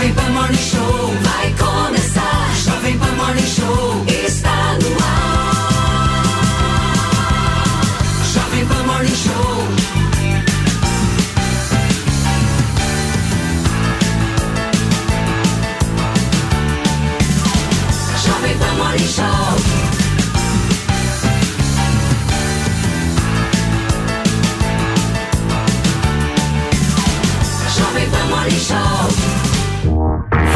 Jovem Pan Morning Show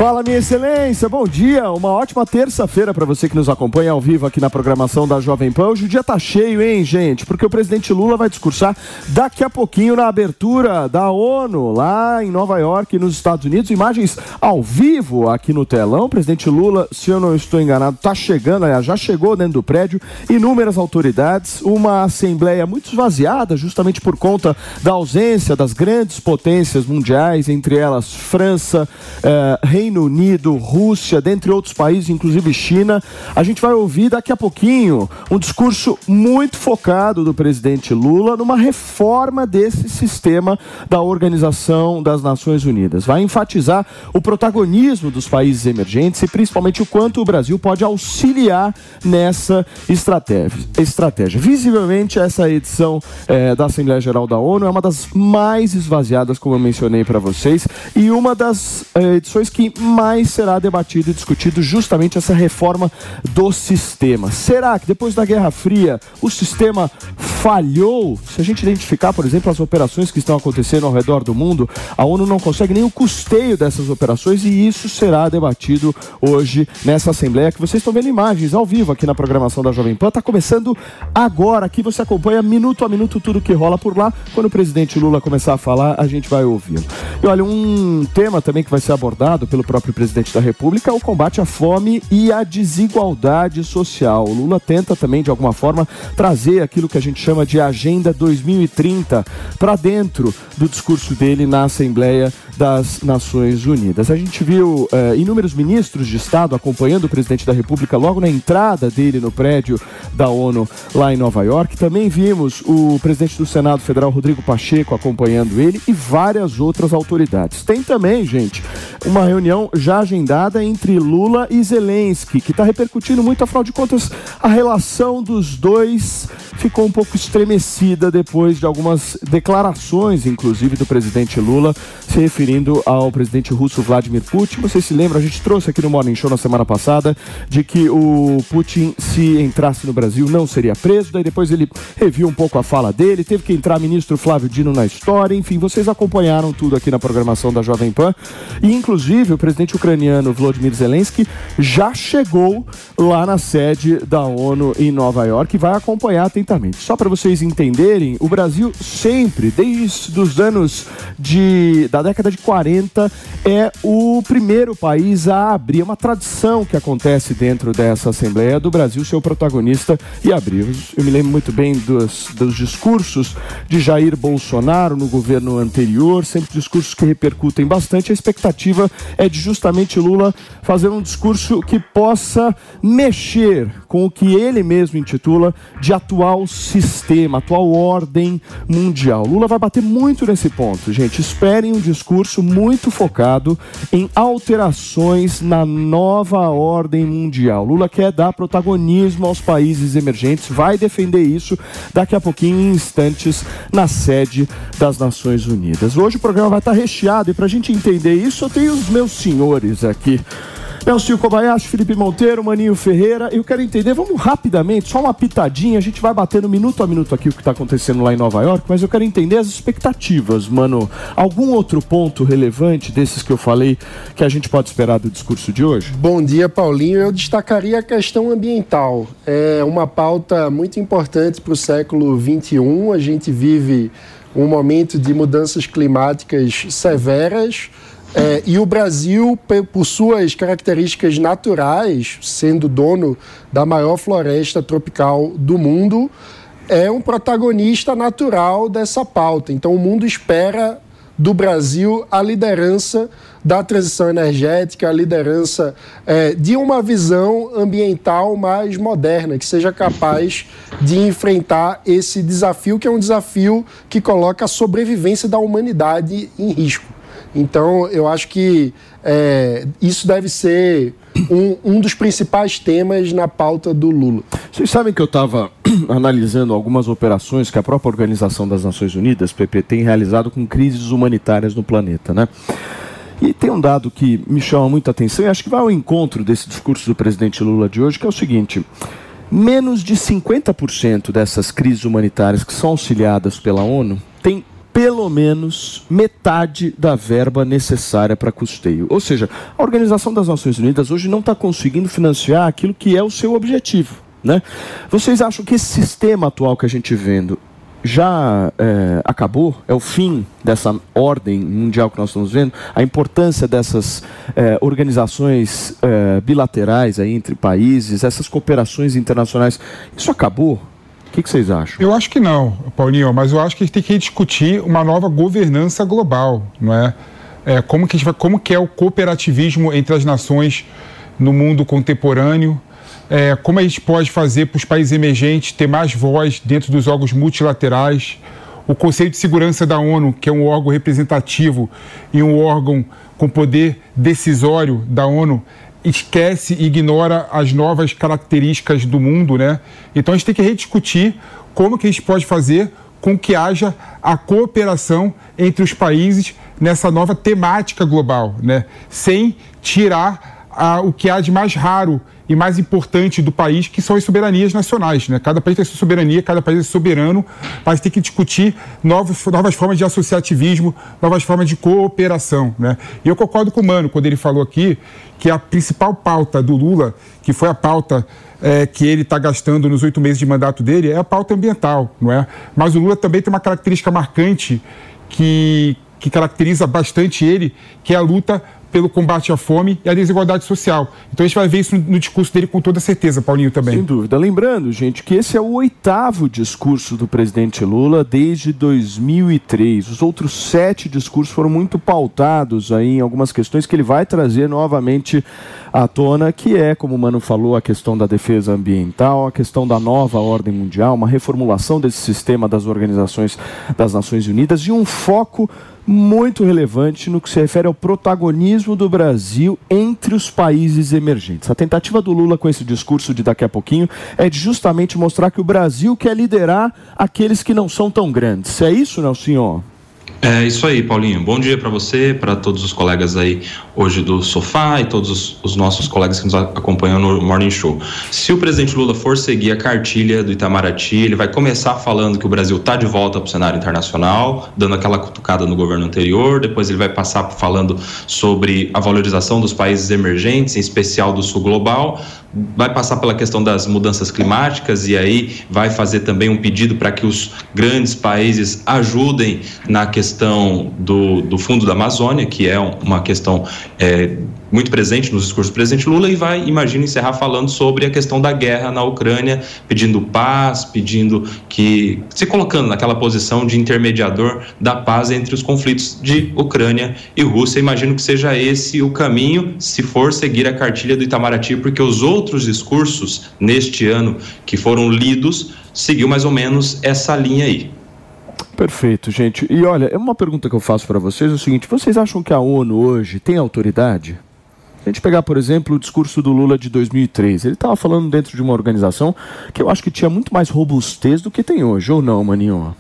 Fala, minha excelência, bom dia. Uma ótima terça-feira para você que nos acompanha ao vivo aqui na programação da Jovem Pan. Hoje o dia tá cheio, hein, gente? Porque o presidente Lula vai discursar daqui a pouquinho na abertura da ONU, lá em Nova York, nos Estados Unidos. Imagens ao vivo aqui no telão. O presidente Lula, se eu não estou enganado, tá chegando, aliás, já chegou dentro do prédio. Inúmeras autoridades, uma assembleia muito esvaziada, justamente por conta da ausência das grandes potências mundiais, entre elas França, eh, Reino Unido, Rússia, dentre outros países, inclusive China. A gente vai ouvir daqui a pouquinho um discurso muito focado do presidente Lula numa reforma desse sistema da Organização das Nações Unidas. Vai enfatizar o protagonismo dos países emergentes e principalmente o quanto o Brasil pode auxiliar nessa estratégia. Visivelmente, essa edição eh, da Assembleia Geral da ONU é uma das mais esvaziadas, como eu mencionei para vocês, e uma das eh, edições que mais será debatido e discutido justamente essa reforma do sistema. Será que depois da Guerra Fria o sistema falhou? Se a gente identificar, por exemplo, as operações que estão acontecendo ao redor do mundo, a ONU não consegue nem o custeio dessas operações e isso será debatido hoje nessa Assembleia que vocês estão vendo imagens ao vivo aqui na programação da Jovem Pan. Está começando agora. Aqui você acompanha minuto a minuto tudo que rola por lá. Quando o presidente Lula começar a falar, a gente vai ouvi-lo. E olha, um tema também que vai ser abordado pelo próprio presidente da República o combate à fome e à desigualdade social. O Lula tenta também, de alguma forma, trazer aquilo que a gente chama de Agenda 2030 para dentro do discurso dele na Assembleia das Nações Unidas. A gente viu eh, inúmeros ministros de Estado acompanhando o presidente da República logo na entrada dele no prédio da ONU lá em Nova York. Também vimos o presidente do Senado Federal, Rodrigo Pacheco, acompanhando ele e várias outras autoridades. Tem também, gente, uma reunião já agendada entre Lula e Zelensky, que está repercutindo muito, afinal de contas, a relação dos dois ficou um pouco estremecida depois de algumas declarações, inclusive, do presidente Lula se referindo ao presidente russo Vladimir Putin. Vocês se lembram, a gente trouxe aqui no Morning Show na semana passada de que o Putin, se entrasse no Brasil, não seria preso. Daí depois ele reviu um pouco a fala dele, teve que entrar ministro Flávio Dino na história. Enfim, vocês acompanharam tudo aqui na programação da Jovem Pan. E, inclusive, o presidente ucraniano Volodymyr Zelensky já chegou lá na sede da ONU em Nova York e vai acompanhar Só para vocês entenderem, o Brasil sempre, desde os anos de, da década de 40, é o primeiro país a abrir. É uma tradição que acontece dentro dessa Assembleia do Brasil ser o protagonista e abrir. Eu me lembro muito bem dos, dos discursos de Jair Bolsonaro no governo anterior, sempre discursos que repercutem bastante. A expectativa é de justamente Lula fazer um discurso que possa mexer com o que ele mesmo intitula de atual sistema, atual ordem mundial. Lula vai bater muito nesse ponto, gente. Esperem um discurso muito focado em alterações na nova ordem mundial. Lula quer dar protagonismo aos países emergentes, vai defender isso daqui a pouquinho, em instantes, na sede das Nações Unidas. Hoje o programa vai estar recheado e para a gente entender isso, eu tenho os meus senhores aqui. Nelson Kobayashi, Felipe Monteiro, Maninho Ferreira. Eu quero entender, vamos rapidamente, só uma pitadinha, a gente vai batendo minuto a minuto aqui o que está acontecendo lá em Nova York, mas eu quero entender as expectativas, mano. Algum outro ponto relevante desses que eu falei que a gente pode esperar do discurso de hoje? Bom dia, Paulinho. Eu destacaria a questão ambiental. É uma pauta muito importante para o século XXI. A gente vive um momento de mudanças climáticas severas. É, e o Brasil, por suas características naturais, sendo dono da maior floresta tropical do mundo, é um protagonista natural dessa pauta. Então, o mundo espera do Brasil a liderança da transição energética, a liderança é, de uma visão ambiental mais moderna, que seja capaz de enfrentar esse desafio, que é um desafio que coloca a sobrevivência da humanidade em risco. Então, eu acho que é, isso deve ser um, um, dos principais temas na pauta do Lula. Vocês sabem que eu estava analisando algumas operações que a própria Organização das Nações Unidas, PP, tem realizado com crises humanitárias no planeta, né? E tem um dado que me chama muita atenção e acho que vai ao encontro desse discurso do presidente Lula de hoje, que é o seguinte: menos de 50% dessas crises humanitárias que são auxiliadas pela ONU têm pelo menos metade da verba necessária para custeio. Ou seja, a Organização das Nações Unidas hoje não está conseguindo financiar aquilo que é o seu objetivo. Né? Vocês acham que esse sistema atual que a gente vendo já é, acabou? É o fim dessa ordem mundial que nós estamos vendo? A importância dessas é, organizações é, bilaterais aí entre países, essas cooperações internacionais, isso acabou? Que, que, vocês acham? Eu acho que não, Paulinho, mas eu acho que a gente tem que discutir uma nova governança global, não é? é como, que vai, como que é o cooperativismo entre as nações no mundo contemporâneo? É, como a gente pode fazer para os países emergentes ter mais voz dentro dos órgãos multilaterais? O Conselho de Segurança da ONU, que é um órgão representativo e um órgão com poder decisório da ONU, esquece e ignora as novas características do mundo, né? Então a gente tem que rediscutir como que a gente pode fazer com que haja a cooperação entre os países nessa nova temática global, né? Sem tirar a, o que há de mais raro e mais importante do país, que são as soberanias nacionais. Né? Cada país tem sua soberania, cada país é soberano, mas tem que discutir novas, novas formas de associativismo, novas formas de cooperação. Né? E eu concordo com o Mano quando ele falou aqui que a principal pauta do Lula, que foi a pauta é, que ele está gastando nos oito meses de mandato dele, é a pauta ambiental, não é? Mas o Lula também tem uma característica marcante que, que caracteriza bastante ele, que é a luta pelo combate à fome e à desigualdade social. Então a gente vai ver isso no, discurso dele com toda certeza, Paulinho também. Sem dúvida. Lembrando, gente, que esse é o oitavo discurso do presidente Lula desde 2003. Os outros sete discursos foram muito pautados aí em algumas questões que ele vai trazer novamente à tona, que é, como o Mano falou, a questão da defesa ambiental, a questão da nova ordem mundial, uma reformulação desse sistema das organizações das Nações Unidas e um foco muito relevante no que se refere ao protagonismo do Brasil entre os países emergentes. A tentativa do Lula com esse discurso de daqui a pouquinho é de justamente mostrar que o Brasil quer liderar aqueles que não são tão grandes. É isso, Nelson? É isso aí, Paulinho. Bom dia para você, para todos os colegas aí hoje do sofá e todos os, os, nossos colegas que nos acompanham no Morning Show. Se o presidente Lula for seguir a cartilha do Itamaraty, ele vai começar falando que o Brasil está de volta para o cenário internacional, dando aquela cutucada no governo anterior, depois ele vai passar falando sobre a valorização dos países emergentes, em especial do sul global, vai passar pela questão das mudanças climáticas e aí vai fazer também um pedido para que os grandes países ajudem na questão do, do fundo da Amazônia, que é uma questão é, muito presente nos discursos do presidente Lula, e vai, imagino, encerrar falando sobre a questão da guerra na Ucrânia, pedindo paz, pedindo que. se colocando naquela posição de intermediador da paz entre os conflitos de Ucrânia e Rússia. Imagino que seja esse o caminho, se for seguir a cartilha do Itamaraty, porque os outros discursos neste ano que foram lidos seguiu mais ou menos essa linha aí. Perfeito, gente. E olha, é uma pergunta que eu faço para vocês é o seguinte: vocês acham que a ONU hoje tem autoridade? A gente pegar, por exemplo, o discurso do Lula de 2003, ele estava falando dentro de uma organização que eu acho que tinha muito mais robustez do que tem hoje, ou não, Maninho?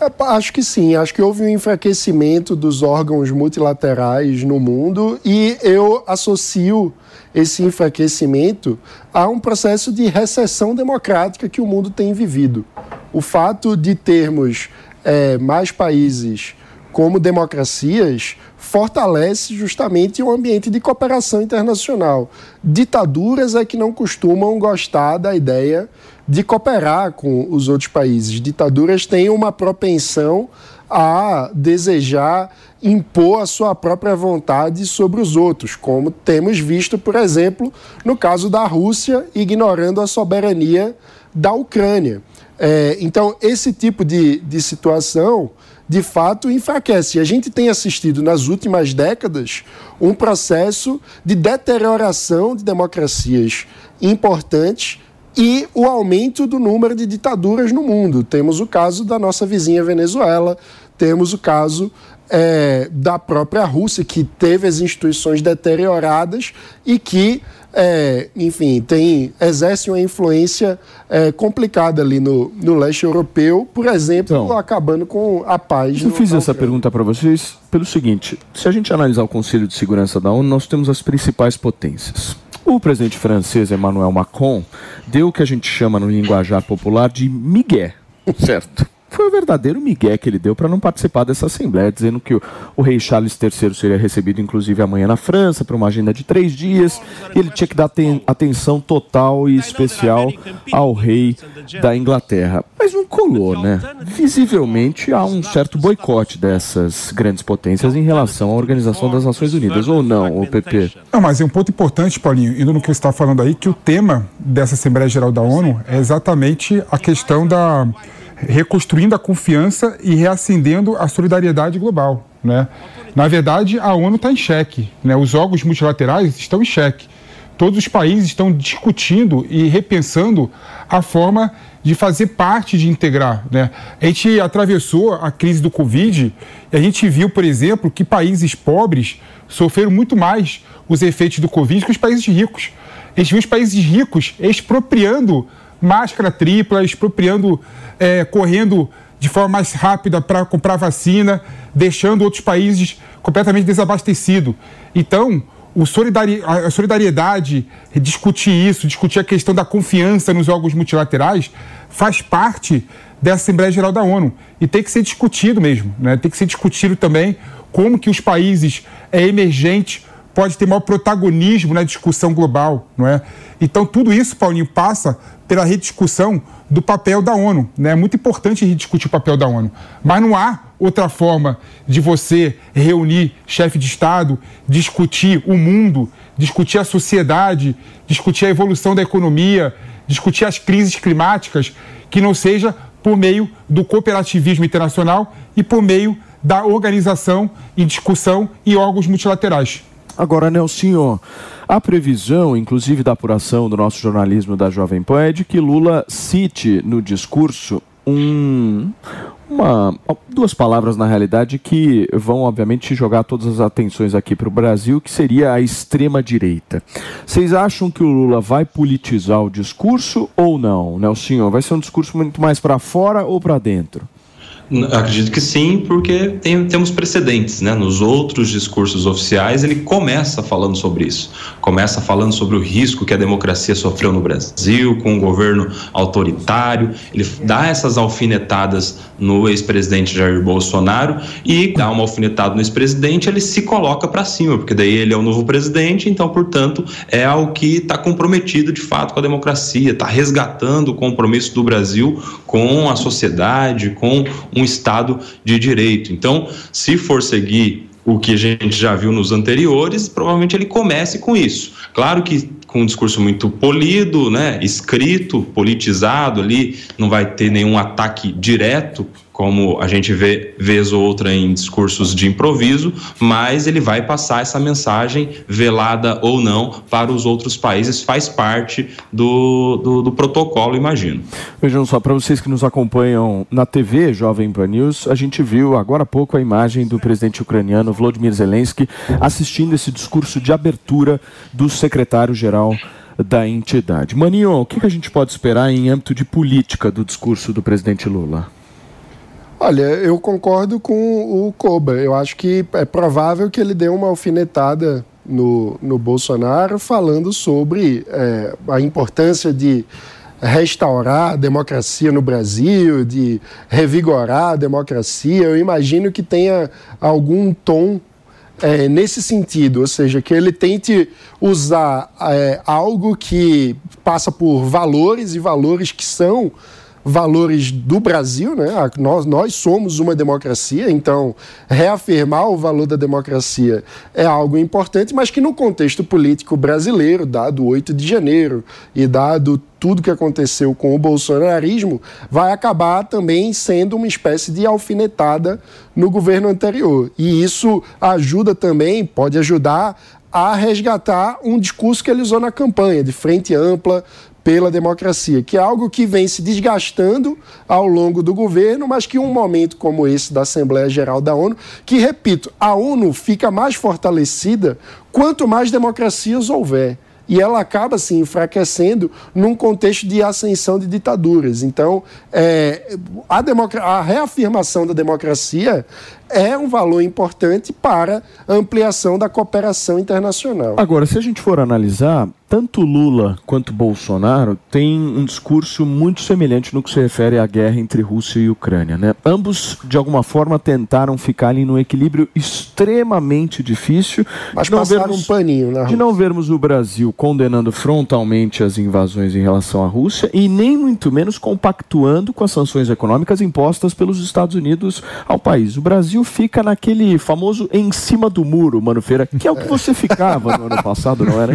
É, acho que sim, acho que houve um enfraquecimento dos órgãos multilaterais no mundo e eu associo esse enfraquecimento a um processo de recessão democrática que o mundo tem vivido. O fato de termos é, mais países como democracias fortalece justamente um ambiente de cooperação internacional. Ditaduras é que não costumam gostar da ideia de cooperar com os outros países. Ditaduras têm uma propensão a desejar impor a sua própria vontade sobre os outros, como temos visto, por exemplo, no caso da Rússia ignorando a soberania da Ucrânia. É, então, esse tipo de, de situação, de fato, enfraquece. E a gente tem assistido nas últimas décadas um processo de deterioração de democracias importantes e o aumento do número de ditaduras no mundo. Temos o caso da nossa vizinha Venezuela, temos o caso é, da própria Rússia, que teve as instituições deterioradas e que, é, enfim, tem, exerce uma influência é, complicada ali no, no leste europeu, por exemplo, então, acabando com a paz. Eu fiz essa pergunta para vocês pelo seguinte: se a gente analisar o Conselho de Segurança da ONU, nós temos as principais potências. O presidente francês Emmanuel Macron deu o que a gente chama no linguajar popular de migué, certo? Foi o verdadeiro migué que ele deu para não participar dessa Assembleia, dizendo que o, o, rei Charles III seria recebido, inclusive, amanhã na França, para uma agenda de três dias, e ele tinha que dar atenção total e especial ao rei da Inglaterra. Mas não colou, né? Visivelmente há um certo boicote dessas grandes potências em relação à Organização das Nações Unidas, ou não, o PP? Não, mas é um ponto importante, Paulinho, indo no que você está falando aí, que o tema dessa Assembleia Geral da ONU é exatamente a questão da reconstruindo a confiança e reacendendo a solidariedade global. Né? Na verdade, a ONU está em xeque, né? os órgãos multilaterais estão em xeque. Todos os países estão discutindo e repensando a forma de fazer parte, de integrar. Né? A gente atravessou a crise do Covid e a gente viu, por exemplo, que países pobres sofreram muito mais os efeitos do Covid que os países ricos. A gente viu os países ricos expropriando máscara tripla, expropriando, é, correndo de forma mais rápida para comprar vacina, deixando outros países completamente desabastecidos. Então, solidari a solidariedade, discutir isso, discutir a questão da confiança nos órgãos multilaterais, faz parte da Assembleia Geral da ONU. E tem que ser discutido mesmo. Né? Tem que ser discutido também como que os países é, emergentes pode ter maior protagonismo na discussão global, não é? Então tudo isso, Paulinho, passa pela rediscussão do papel da ONU, né? É muito importante rediscutir o papel da ONU, mas não há outra forma de você reunir chefe de Estado, discutir o mundo, discutir a sociedade, discutir a evolução da economia, discutir as crises climáticas, que não seja por meio do cooperativismo internacional e por meio da organização e discussão em órgãos multilaterais. Agora, Nelsinho, a previsão, inclusive da apuração do nosso jornalismo da Jovem Pan, é de que Lula cite no discurso um, uma, duas palavras na realidade que vão obviamente jogar todas as atenções aqui para o Brasil, que seria a extrema direita. Vocês acham que o Lula vai politizar o discurso ou não, Nelsinho? Vai ser um discurso muito mais para fora ou para dentro? Acredito que sim, porque tem, temos precedentes, né? Nos outros discursos oficiais, ele começa falando sobre isso. Começa falando sobre o risco que a democracia sofreu no Brasil, com um governo autoritário. Ele dá essas alfinetadas no ex-presidente Jair Bolsonaro e dá uma alfinetada no ex-presidente, ele se coloca para cima, porque daí ele é o novo presidente, então, portanto, é algo que está comprometido de fato com a democracia, está resgatando o compromisso do Brasil com a sociedade, com um Estado de direito. Então, se for seguir o que a gente já viu nos anteriores, provavelmente ele comece com isso. Claro que com um discurso muito polido, né, escrito, politizado ali, não vai ter nenhum ataque direto como a gente vê vez ou outra em discursos de improviso, mas ele vai passar essa mensagem, velada ou não, para os outros países, faz parte do, do, do protocolo, imagino. Vejam só, para vocês que nos acompanham na TV Jovem Pan News, a gente viu agora há pouco a imagem do presidente ucraniano Volodymyr Zelensky assistindo esse discurso de abertura do secretário-geral da entidade. Maninho, o que a gente pode esperar em âmbito de política do discurso do presidente Lula? Olha, eu concordo com o Koba. Eu acho que é provável que ele dê uma alfinetada no, no Bolsonaro falando sobre é, a importância de restaurar a democracia no Brasil, de revigorar a democracia. Eu imagino que tenha algum tom é, nesse sentido, ou seja, que ele tente usar é, algo que passa por valores e valores que são valores do Brasil, né? Nós, nós somos uma democracia, então reafirmar o valor da democracia é algo importante, mas que no contexto político brasileiro, dado o 8 de janeiro e dado tudo que aconteceu com o bolsonarismo, vai acabar também sendo uma espécie de alfinetada no governo anterior. E isso ajuda também, pode ajudar a resgatar um discurso que ele usou na campanha, de frente ampla pela democracia, que é algo que vem se desgastando ao longo do governo, mas que um momento como esse da Assembleia Geral da ONU, que, repito, a ONU fica mais fortalecida quanto mais democracias houver e ela acaba se enfraquecendo num contexto de ascensão de ditaduras. Então, é, a, a reafirmação da democracia é um valor importante para a ampliação da cooperação internacional. Agora, se a gente for analisar, tanto Lula quanto Bolsonaro têm um discurso muito semelhante no que se refere à guerra entre Rússia e Ucrânia. Né? Ambos, de alguma forma, tentaram ficar ali num equilíbrio extremamente difícil. Mas não vermos, um paninho na De não vermos o Brasil condenando frontalmente as invasões em relação à Rússia e nem muito menos compactuando com as sanções econômicas impostas pelos Estados Unidos ao país. O Brasil fica naquele famoso em cima do muro, Mano Feira, que é o que você ficava no ano passado, não era?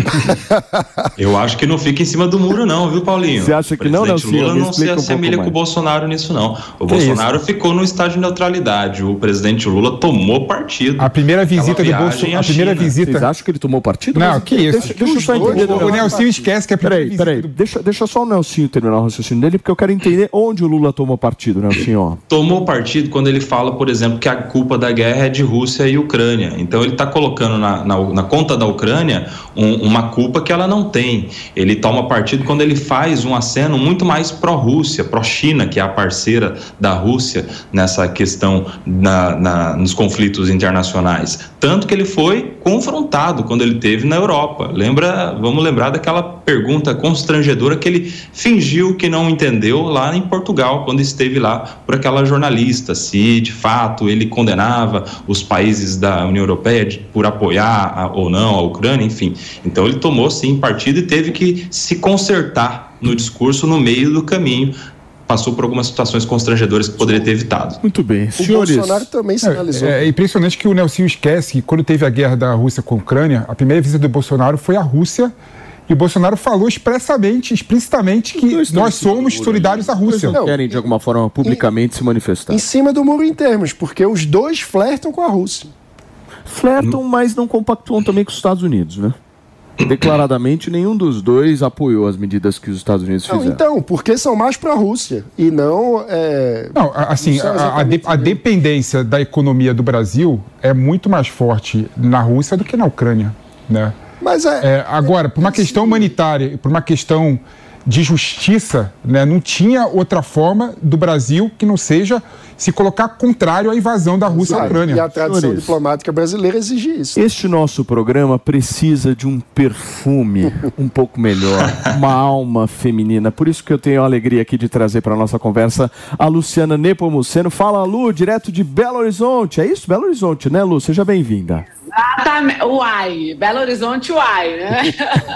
Eu acho que não fica em cima do muro, não, viu, Paulinho? Você acha que não, não? Lula não se assemelha um com o Bolsonaro nisso, não. O que Bolsonaro ficou no estágio de neutralidade. O presidente Lula tomou partido. A primeira visita do Bolsonaro. A primeira visita. Vocês acham que ele tomou partido? Não, Mas, que isso? Deixa, deixa eu só entender. O, o Nelsinho esquece que é a primeira Peraí, peraí. Do... Deixa, deixa só o Nelsinho terminar o raciocínio dele, porque eu quero entender onde o Lula tomou partido, Nelsinho. Tomou partido quando ele fala, por exemplo, que a culpa da guerra é de Rússia e Ucrânia. Então ele está colocando na, na, na, conta da Ucrânia um, uma culpa que ela não tem. Ele toma partido quando ele faz um aceno muito mais pró-Rússia, pró-China, que é a parceira da Rússia nessa questão na, na, nos conflitos internacionais. Tanto que ele foi confrontado quando ele teve na Europa. Lembra, vamos lembrar daquela pergunta constrangedora que ele fingiu que não entendeu lá em Portugal, quando esteve lá por aquela jornalista, se de fato ele condenava os países da União Europeia por apoiar a, ou não a Ucrânia, enfim. Então ele tomou sim partido e teve que se consertar no discurso no meio do caminho passou por algumas situações constrangedoras que poderia ter evitado. Muito bem. O Senhores, Bolsonaro também sinalizou. É, é impressionante que o Nelson esquece que quando teve a guerra da Rússia com a Ucrânia, a primeira visita do Bolsonaro foi à Rússia e o Bolsonaro falou expressamente, explicitamente, que nós somos solidários à Rússia. Não querem, de alguma forma, publicamente em, se manifestar. Em cima do muro em termos, porque os dois flertam com a Rússia. Flertam, mas não compactuam também com os Estados Unidos, né? Declaradamente, nenhum dos dois apoiou as medidas que os Estados Unidos fizeram. Não, então, porque são mais para a Rússia e não. É... Não, assim, não a, a, de, a, dependência da economia do Brasil é muito mais forte na Rússia do que na Ucrânia, né? Mas é, é agora, por uma questão humanitária, por uma questão de justiça, né, não tinha outra forma do Brasil que não seja se colocar contrário à invasão da Rússia à Ucrânia. E a tradição Senhores, diplomática brasileira exige isso. Este nosso programa precisa de um perfume um pouco melhor, uma alma feminina. Por isso que eu tenho a alegria aqui de trazer para a nossa conversa a Luciana Nepomuceno. Fala, Lu, direto de Belo Horizonte. É isso? Belo Horizonte, né, Lu? Seja bem-vinda. Exatamente. Uai, Belo Horizonte, uai, né?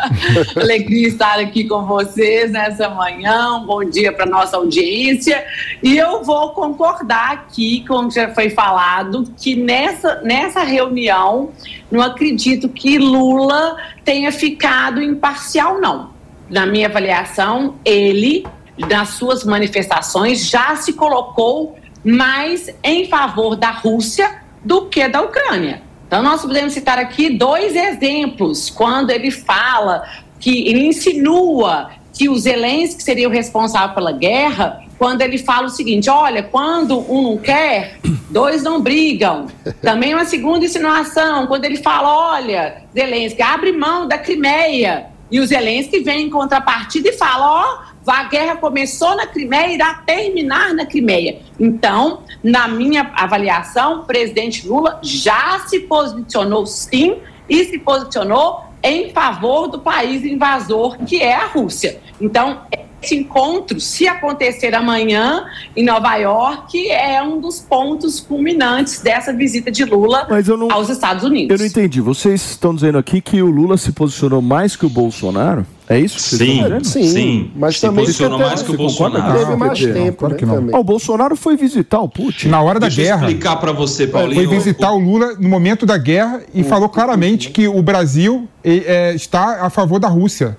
Alegria estar aqui com vocês nessa manhã. Um bom dia para nossa audiência. E eu vou concordar aqui com o que já foi falado, que nessa, nessa reunião, não acredito que Lula tenha ficado imparcial, não. Na minha avaliação, ele, nas suas manifestações, já se colocou mais em favor da Rússia do que da Ucrânia. Então, nós podemos citar aqui dois exemplos, quando ele fala que ele insinua que o Zelensky seria o responsável pela guerra, quando ele fala o seguinte: olha, quando um não quer, dois não brigam. Também uma segunda insinuação, quando ele fala: olha, Zelensky, abre mão da Crimeia. E o Zelensky vem em contrapartida e fala: ó, a guerra começou na Crimeia e irá terminar na Crimeia. Então, na minha avaliação, o presidente Lula já se posicionou sim e se posicionou em favor do país invasor que é a Rússia. Então, esse encontro, se acontecer amanhã em Nova York, é um dos pontos culminantes dessa visita de Lula não, aos Estados Unidos. Eu não entendi. Vocês estão dizendo aqui que o Lula se posicionou mais que o Bolsonaro? É isso sim? Sim, sim. Mas se também posicionou mais que o Bolsonaro. Teve mais tempo, claro que não. Ah, o Bolsonaro foi visitar o Putin. Na hora da Deixa guerra. Deixa eu explicar para você, Paulinho. Foi visitar o, o, Lula no momento da guerra e o, falou claramente que o Brasil é, está a favor da Rússia.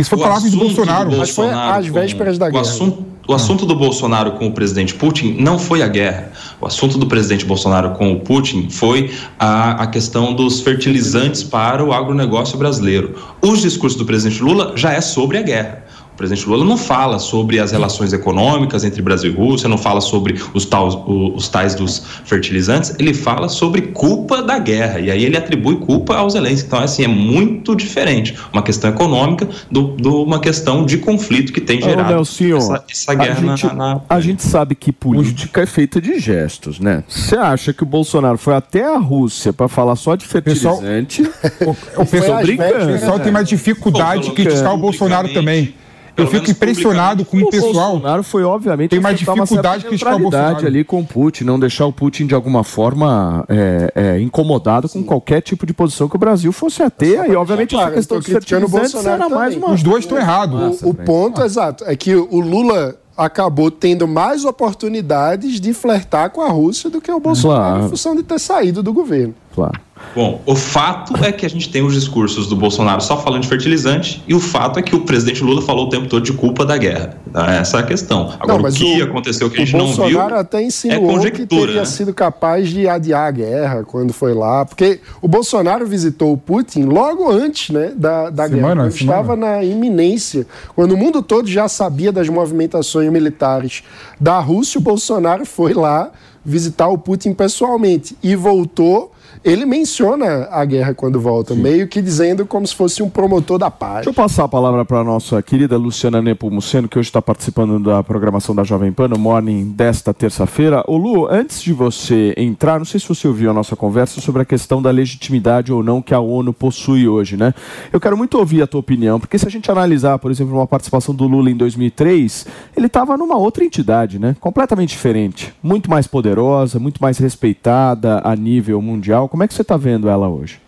Isso foi palavra de Bolsonaro. Mas foi às vésperas da guerra. O assunto, o assunto do Bolsonaro com o presidente Putin não foi a guerra. O assunto do presidente Bolsonaro com o Putin foi a, a questão dos fertilizantes para o agronegócio brasileiro. Os discursos do presidente Lula já é sobre a guerra. Presidente Lula não fala sobre as relações econômicas entre Brasil e Rússia, não fala sobre os, tais, os tais dos fertilizantes, ele fala sobre culpa da guerra. E aí ele atribui culpa aos Zelensky. Então, assim, é muito diferente uma questão econômica de do, do, uma questão de conflito que tem gerado Nelson, essa, essa, guerra a gente, na, na... A gente sabe que política é feita de gestos, né? Você acha que o Bolsonaro foi até a Rússia para falar só de fertilizante? Pessoal, o, o pessoal, brincando, o pessoal tem mais dificuldade de criticar o Bolsonaro também. Eu fico impressionado com o pessoal. O Bolsonaro foi, obviamente, tem mais dificuldade que criticar o Bolsonaro. ali com o Putin, não deixar o Putin de alguma forma é, é, incomodado Sim. com qualquer tipo de posição que o Brasil fosse a ter. E, obviamente, claro, essa questão de fertilizantes era mais uma... Os dois estão errados. O, o ponto, exato, é que o Lula acabou tendo mais oportunidades de flertar com a Rússia do que o Bolsonaro claro. em função de ter saído do governo. Claro. Bom, o fato é que a gente tem os discursos do Bolsonaro só falando de fertilizante e o fato é que o presidente Lula falou o tempo todo de culpa da guerra. Essa é a questão. Agora, não, o que o, aconteceu que a gente não Bolsonaro viu até insinuou é que teria né? sido capaz de adiar a guerra quando foi lá, porque o Bolsonaro visitou o Putin logo antes né, da, da semana, guerra, estava na iminência, quando o mundo todo já sabia das movimentações militares da Rússia, o Bolsonaro foi lá visitar o Putin pessoalmente e voltou ele menciona a guerra quando volta, Sim. meio que dizendo como se fosse um promotor da paz. Deixa eu passar a palavra para a nossa querida Luciana Nepomuceno, que hoje está participando da programação da Jovem Pan no Morning desta terça-feira. Ô Lu, antes de você entrar, não sei se você ouviu a nossa conversa sobre a questão da legitimidade ou não que a ONU possui hoje, né? Eu quero muito ouvir a tua opinião, porque se a gente analisar, por exemplo, uma participação do Lula em 2003, ele estava numa outra entidade, né? Completamente diferente, muito mais poderosa, muito mais respeitada a nível mundial como é que você está vendo ela hoje?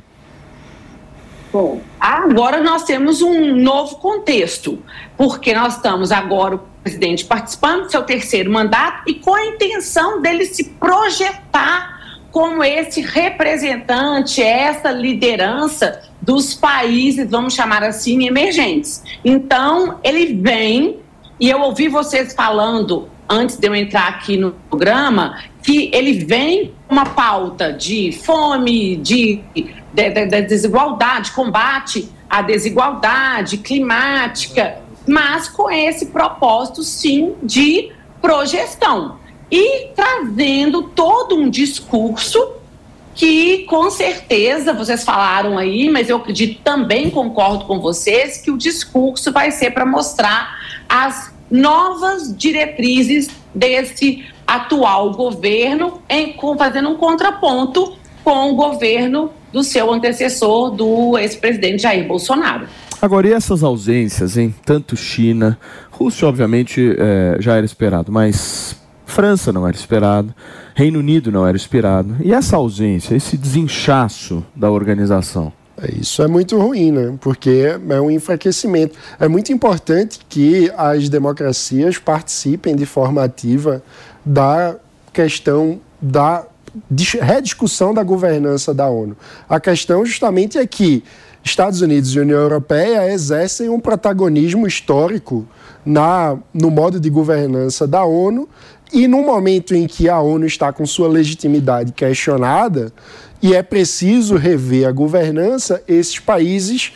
Bom, agora nós temos um novo contexto, porque nós estamos agora o presidente participando do seu terceiro mandato e com a intenção dele se projetar como esse representante, essa liderança dos países, vamos chamar assim, emergentes. Então, ele vem, e eu ouvi vocês falando antes de eu entrar aqui no programa, que ele vem com uma pauta de fome, de, de, de, de desigualdade, combate à desigualdade climática, mas com esse propósito, sim, de projeção. E trazendo todo um discurso que, com certeza, vocês falaram aí, mas eu acredito também concordo com vocês, que o discurso vai ser para mostrar as novas diretrizes desse atual governo, em, fazendo um contraponto com o governo do seu antecessor, do ex-presidente Jair Bolsonaro. Agora, e essas ausências, hein? Tanto China, Rússia, obviamente, é, já era esperado, mas França não era esperado, Reino Unido não era esperado. E essa ausência, esse desinchaço da organização? Isso é muito ruim, né? Porque é um enfraquecimento. É muito importante que as democracias participem de forma ativa da questão da rediscussão da governança da ONU. A questão justamente é que Estados Unidos e União Europeia exercem um protagonismo histórico na, no modo de governança da ONU e no momento em que a ONU está com sua legitimidade questionada, e é preciso rever a governança, esses países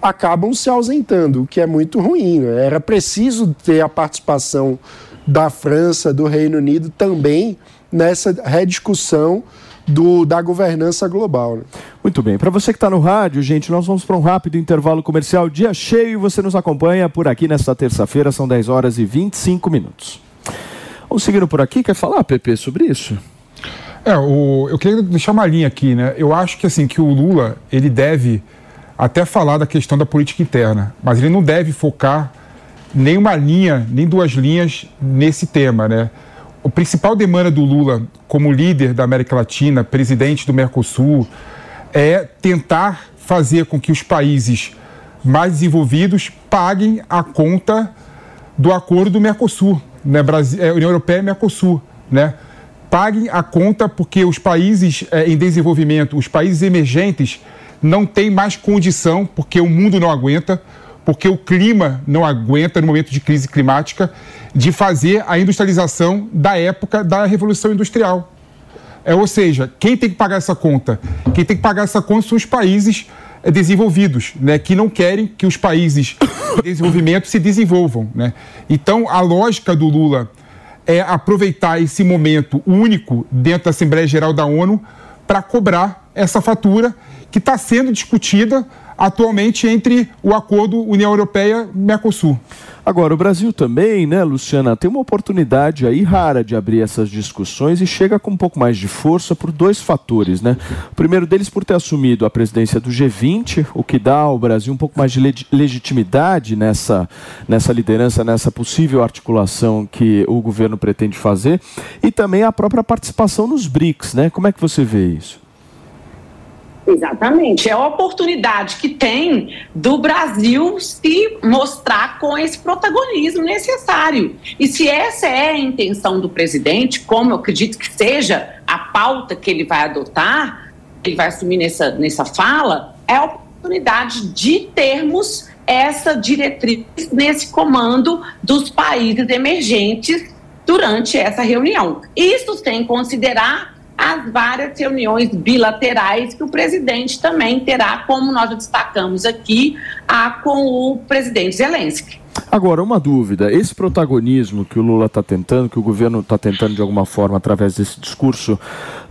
acabam se ausentando, o que é muito ruim. Né? Era preciso ter a participação da França, do Reino Unido também nessa rediscussão do, da governança global. Né? Muito bem. Para você que está no rádio, gente, nós vamos para um rápido intervalo comercial. Dia cheio, você nos acompanha por aqui nesta terça-feira, são 10 horas e 25 minutos. Vamos seguindo por aqui, quer falar, Pepe, sobre isso? É, o, eu queria deixar uma linha aqui, né? Eu acho que assim que o Lula ele deve até falar da questão da política interna, mas ele não deve focar nem uma linha, nem duas linhas nesse tema, né? O principal demanda do Lula como líder da América Latina, presidente do Mercosul, é tentar fazer com que os países mais desenvolvidos paguem a conta do acordo do Mercosul, né? Brasil, é, União Europeia e Mercosul, né? paguem a conta porque os países é, em desenvolvimento, os países emergentes, não têm mais condição, porque o mundo não aguenta, porque o clima não aguenta no momento de crise climática, de fazer a industrialização da época da Revolução Industrial. É, ou seja, quem tem que pagar essa conta? Quem tem que pagar essa conta são os países desenvolvidos, né, que não querem que os países em desenvolvimento se desenvolvam. Né? Então, a lógica do Lula é aproveitar esse momento único dentro da Assembleia Geral da ONU para cobrar essa fatura que está sendo discutida atualmente entre o acordo União Europeia-Mercosul. Agora, o Brasil também, né, Luciana, tem uma oportunidade aí rara de abrir essas discussões e chega com um pouco mais de força por dois fatores, né? O primeiro deles por ter assumido a presidência do G20, o que dá ao Brasil um pouco mais de legitimidade nessa, nessa liderança, nessa possível articulação que o governo pretende fazer, e também a própria participação nos BRICS, né? Como é que você vê isso? Exatamente. É a oportunidade que tem do Brasil se mostrar com esse protagonismo necessário. E se essa é a intenção do presidente, como eu acredito que seja a pauta que ele vai adotar, ele vai assumir nessa, nessa fala, é a oportunidade de termos essa diretriz nesse comando dos países emergentes durante essa reunião. Isso sem considerar as várias reuniões bilaterais que o presidente também terá, como nós destacamos aqui, a, com o presidente Zelensky. Agora, uma dúvida: esse protagonismo que o Lula está tentando, que o governo está tentando de alguma forma através desse discurso,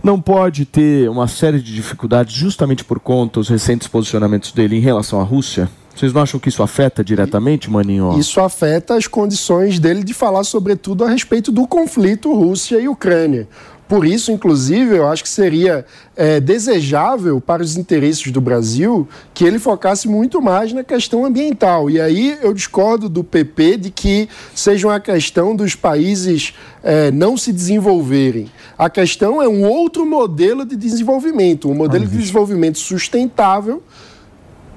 não pode ter uma série de dificuldades justamente por conta dos recentes posicionamentos dele em relação à Rússia? Vocês não acham que isso afeta diretamente, Maninho? Isso afeta as condições dele de falar, sobretudo, a respeito do conflito Rússia e Ucrânia. Por isso, inclusive, eu acho que seria é, desejável para os interesses do Brasil que ele focasse muito mais na questão ambiental. E aí eu discordo do PP de que seja uma questão dos países é, não se desenvolverem. A questão é um outro modelo de desenvolvimento, um modelo de desenvolvimento sustentável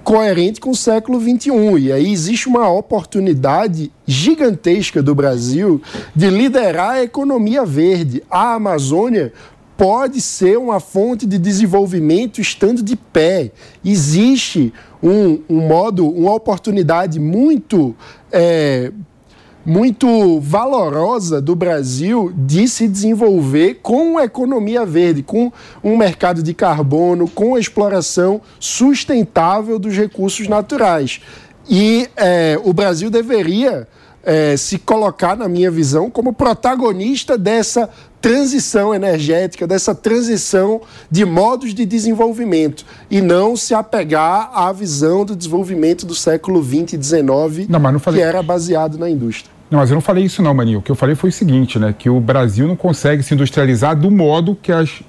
coerente com o século XXI. E aí existe uma oportunidade gigantesca do Brasil de liderar a economia verde. A Amazônia pode ser uma fonte de desenvolvimento estando de pé. Existe um, um modo, uma oportunidade muito é, muito valorosa do Brasil de se desenvolver com a economia verde, com um mercado de carbono, com a exploração sustentável dos recursos naturais. E é, o Brasil deveria é, se colocar, na minha visão, como protagonista dessa transição energética, dessa transição de modos de desenvolvimento e não se apegar à visão do desenvolvimento do século XX e XIX, falei... que era baseado na indústria. Não, mas eu não falei isso não, Maninho. O que eu falei foi o seguinte, né? Que o Brasil não consegue se industrializar do modo que as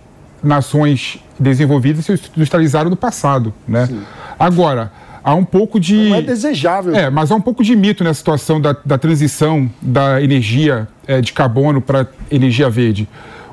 nações desenvolvidas se industrializaram no passado, né? Sim. Agora, há um pouco de... Não é desejável. É, mas há um pouco de mito nessa situação da, da transição da energia é, de carbono para energia verde.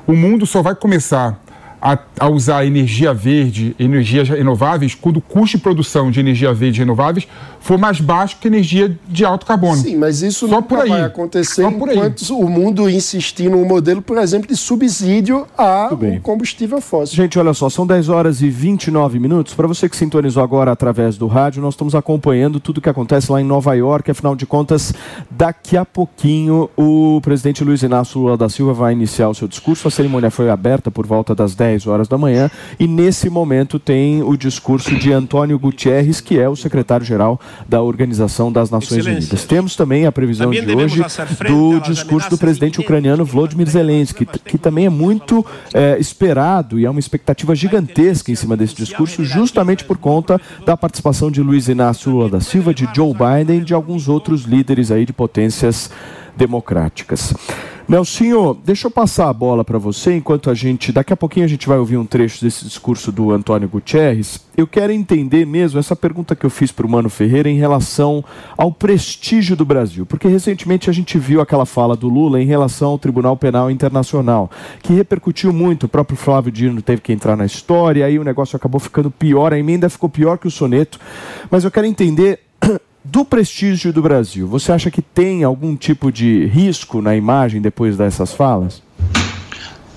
O mundo só vai começar a, a, usar energia verde, energias renováveis, quando o custo de produção de energia verde renováveis for mais baixo que energia de alto carbono. Sim, mas isso Só por aí. vai acontecer Só por enquanto aí. o mundo insistir num modelo, por exemplo, de subsídio a combustível fóssil. Gente, olha só, são 10 horas e 29 minutos. Para você que sintonizou agora através do rádio, nós estamos acompanhando tudo o que acontece lá em Nova York. Afinal de contas, daqui a pouquinho o presidente Luiz Inácio Lula da Silva vai iniciar o seu discurso. A cerimônia foi aberta por volta das 10 10 horas da manhã. E nesse momento tem o discurso de Antônio Gutierrez, que é o secretário-geral da Organização das Nações Unidas. Temos também a previsão também de hoje do discurso do presidente ucraniano Volodymyr Zelensky, que, que também é muito é, esperado e há uma expectativa gigantesca em cima desse discurso, justamente por conta da participação de Luiz Inácio Lula da Silva, de Joe Biden e de alguns outros líderes aí de potências democráticas. Nelsinho, deixa eu passar a bola para você, enquanto a gente, daqui a pouquinho a gente vai ouvir um trecho desse discurso do Antônio Gutierrez. Eu quero entender mesmo essa pergunta que eu fiz para o Mano Ferreira em relação ao prestígio do Brasil, porque recentemente a gente viu aquela fala do Lula em relação ao Tribunal Penal Internacional, que repercutiu muito, o próprio Flávio Dino teve que entrar na história, aí o negócio acabou ficando pior, a emenda ficou pior que o soneto, mas eu quero entender do prestígio do Brasil, você acha que tem algum tipo de risco na imagem depois dessas falas?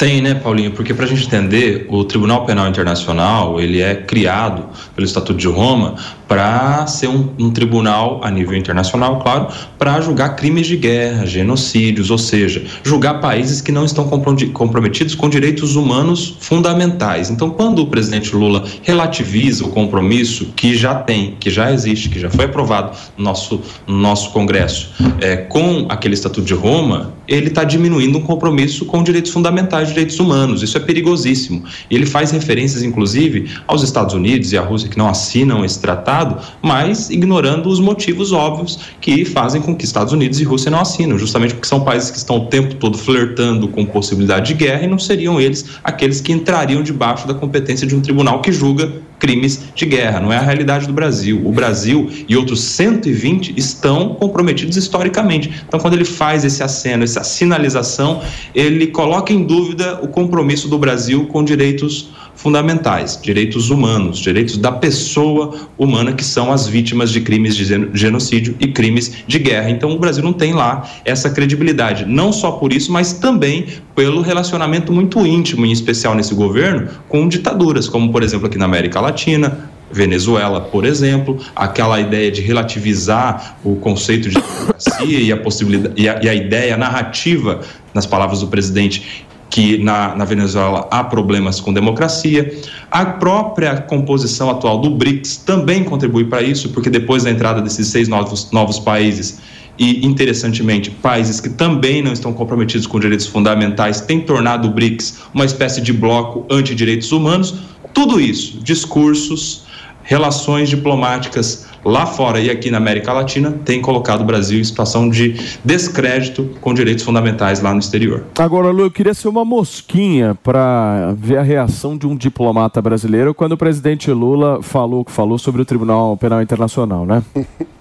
Tem, né, Paulinho? Porque para a gente entender, o Tribunal Penal Internacional ele é criado pelo Estatuto de Roma para ser um, um, tribunal a nível internacional, claro, para julgar crimes de guerra, genocídios, ou seja, julgar países que não estão comprometidos com direitos humanos fundamentais. Então, quando o presidente Lula relativiza o compromisso que já tem, que já existe, que já foi aprovado no nosso, no nosso Congresso, é, com aquele Estatuto de Roma, ele está diminuindo um compromisso com direitos fundamentais, direitos humanos. Isso é perigosíssimo. E ele faz referências, inclusive, aos Estados Unidos e à Rússia que não assinam esse tratado, mas ignorando os motivos óbvios que fazem com que Estados Unidos e Rússia não assinam, justamente porque são países que estão o tempo todo flertando com possibilidade de guerra e não seriam eles aqueles que entrariam debaixo da competência de um tribunal que julga crimes de guerra. Não é a realidade do Brasil. O Brasil e outros 120 estão comprometidos historicamente. Então, quando ele faz esse aceno, essa sinalização, ele coloca em dúvida o compromisso do Brasil com direitos fundamentais, direitos humanos, direitos da pessoa humana que são as vítimas de crimes de genocídio e crimes de guerra. Então o Brasil não tem lá essa credibilidade, não só por isso, mas também pelo relacionamento muito íntimo, em especial nesse governo, com ditaduras, como por exemplo aqui na América Latina, Venezuela, por exemplo, aquela ideia de relativizar o conceito de democracia e a possibilidade e a, e a ideia narrativa, nas palavras do presidente, que na, na, Venezuela há problemas com democracia. A própria composição atual do BRICS também contribui para isso, porque depois da entrada desses seis novos, novos países, e interessantemente, países que também não estão comprometidos com direitos fundamentais, têm tornado o BRICS uma espécie de bloco anti-direitos humanos. Tudo isso, discursos, relações diplomáticas lá fora e aqui na América Latina tem colocado o Brasil em situação de descrédito com direitos fundamentais lá no exterior. Agora, Lu, eu queria ser uma mosquinha para ver a reação de um diplomata brasileiro quando o presidente Lula falou que falou sobre o Tribunal Penal Internacional, né?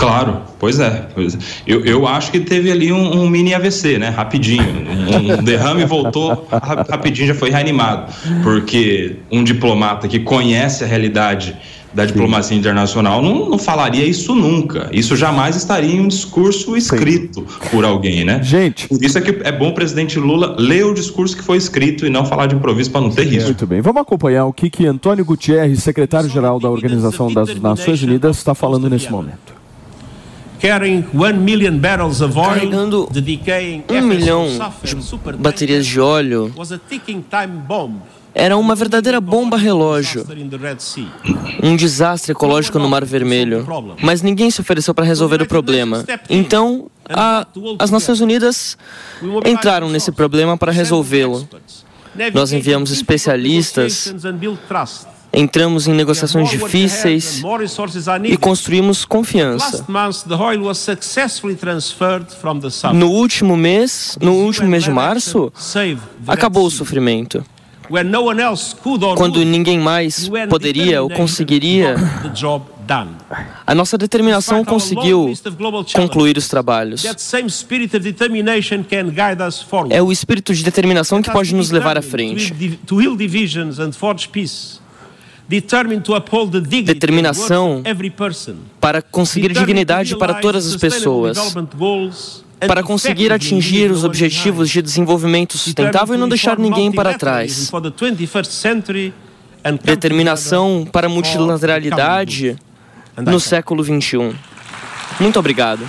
Claro, pois é. Pois é. Eu, eu acho que teve ali um, um mini AVC, né? Rapidinho. Um, um derrame voltou, rapidinho já foi reanimado. Porque um diplomata que conhece a realidade da diplomacia Sim. internacional não, não, falaria isso nunca. Isso jamais estaria em um discurso escrito Sim. por alguém, né? Gente. Por isso é que é bom o presidente Lula ler o discurso que foi escrito e não falar de improviso para não ter risco. Muito bem. Vamos acompanhar o que, que Antônio Gutierrez, secretário-geral da Organização das Nações Unidas, está falando nesse momento carregando um milhão de baterias de óleo, era uma verdadeira bomba relógio. Um desastre ecológico no Mar Vermelho. Mas ninguém se ofereceu para resolver o problema. Então, a, as Nações Unidas entraram nesse problema para resolvê-lo. Nós enviamos especialistas Entramos em negociações difíceis e construímos confiança. No último mês, no último mês de março, acabou o sofrimento. Quando ninguém mais poderia ou conseguiria, a nossa determinação conseguiu concluir os trabalhos. É o espírito de determinação que pode nos levar à frente. determinação para conseguir dignidade para todas as pessoas, para conseguir atingir os objetivos de desenvolvimento sustentável e não deixar ninguém para trás. Determinação para a multilateralidade no século XXI. Muito obrigado.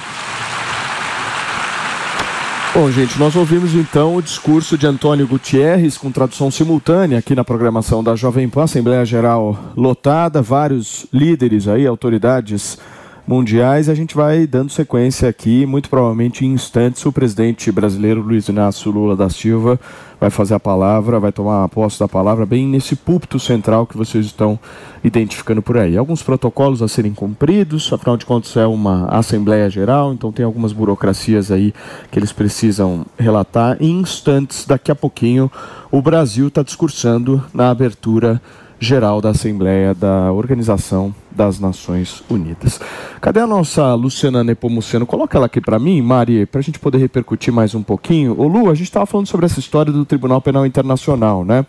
Bom, gente, nós ouvimos então o discurso de Antônio Gutierrez com tradução simultânea aqui na programação da Jovem Pan, Assembleia Geral lotada, vários líderes aí, autoridades mundiais. A gente vai dando sequência aqui, muito provavelmente em instantes, o presidente brasileiro Luiz Inácio Lula da Silva vai fazer a palavra, vai tomar a posse da palavra bem nesse púlpito central que vocês estão identificando por aí. Alguns protocolos a serem cumpridos, afinal de contas é uma Assembleia Geral, então tem algumas burocracias aí que eles precisam relatar. Em instantes, daqui a pouquinho, o Brasil está discursando na abertura geral da Assembleia da Organização das Nações Unidas. Cadê a nossa Luciana Nepomuceno? Coloca ela aqui para mim, Mari, para a gente poder repercutir mais um pouquinho. Ô Lu, a gente estava falando sobre essa história do Tribunal Penal Internacional, né?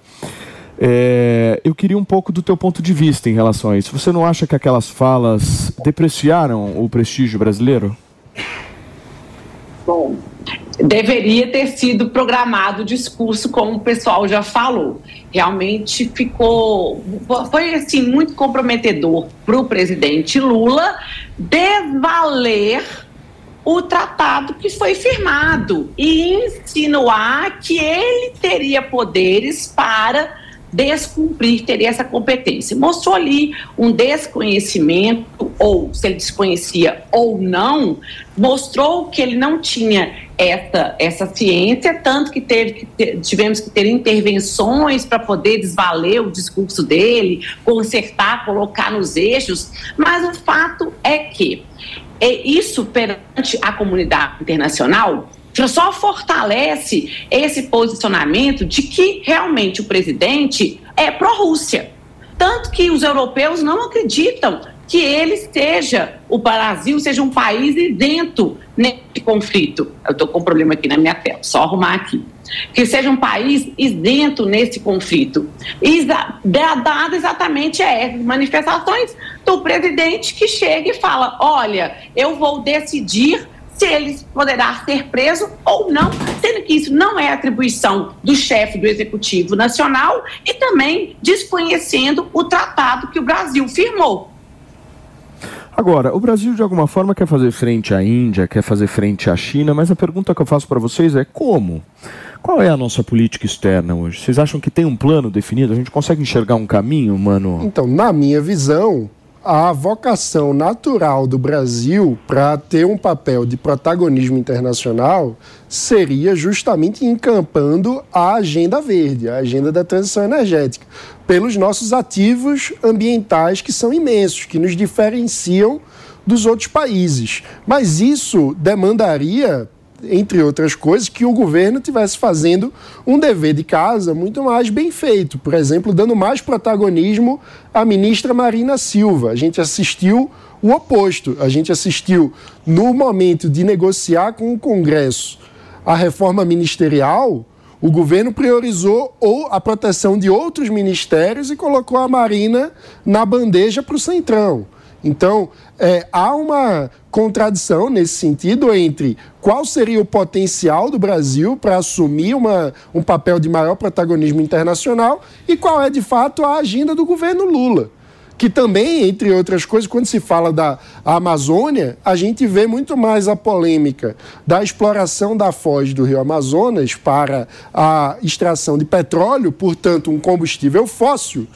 É, eu queria um pouco do teu ponto de vista em relação a isso. Você não acha que aquelas falas depreciaram o prestígio brasileiro? Bom, deveria ter sido programado o discurso, como o pessoal já falou. Realmente ficou, foi assim muito comprometedor para o presidente Lula desvaler o tratado que foi firmado e insinuar que ele teria poderes para descumprir, teria essa competência. Mostrou ali um desconhecimento, ou se ele desconhecia ou não, mostrou que ele não tinha essa, essa ciência, tanto que, teve tivemos que ter intervenções para poder desvaler o discurso dele, consertar, colocar nos eixos, mas o fato é que é isso perante a comunidade internacional só fortalece esse posicionamento de que realmente o presidente é pró-Rússia. Tanto que os europeus não acreditam que ele seja, o Brasil seja um país isento nesse conflito. Eu estou com um problema aqui na minha tela, só arrumar aqui. Que seja um país isento nesse conflito. E dado exatamente a essas manifestações do presidente que chega e fala: olha, eu vou decidir se ele poderá ser preso ou não, sendo que isso não é atribuição do chefe do Executivo Nacional e também desconhecendo o tratado que o Brasil firmou. Agora, o Brasil de alguma forma quer fazer frente à Índia, quer fazer frente à China, mas a pergunta que eu faço para vocês é como? Qual é a nossa política externa hoje? Vocês acham que tem um plano definido? A gente consegue enxergar um caminho, mano? Então, na minha visão, a vocação natural do Brasil para ter um papel de protagonismo internacional seria justamente encampando a agenda verde, a agenda da transição energética, pelos nossos ativos ambientais que são imensos, que nos diferenciam dos outros países. Mas isso demandaria entre outras coisas, que o governo tivesse fazendo um dever de casa muito mais bem feito. Por exemplo, dando mais protagonismo à ministra Marina Silva. A gente assistiu o oposto. A gente assistiu, no momento de negociar com o Congresso a reforma ministerial, o governo priorizou ou a proteção de outros ministérios e colocou a Marina na bandeja para o Centrão. Então, é, há uma contradição nesse sentido entre qual seria o potencial do Brasil para assumir uma, um papel de maior protagonismo internacional e qual é, de fato, a agenda do governo Lula. Que também, entre outras coisas, quando se fala da Amazônia, a gente vê muito mais a polêmica da exploração da foz do rio Amazonas para a extração de petróleo, portanto, um combustível fóssil,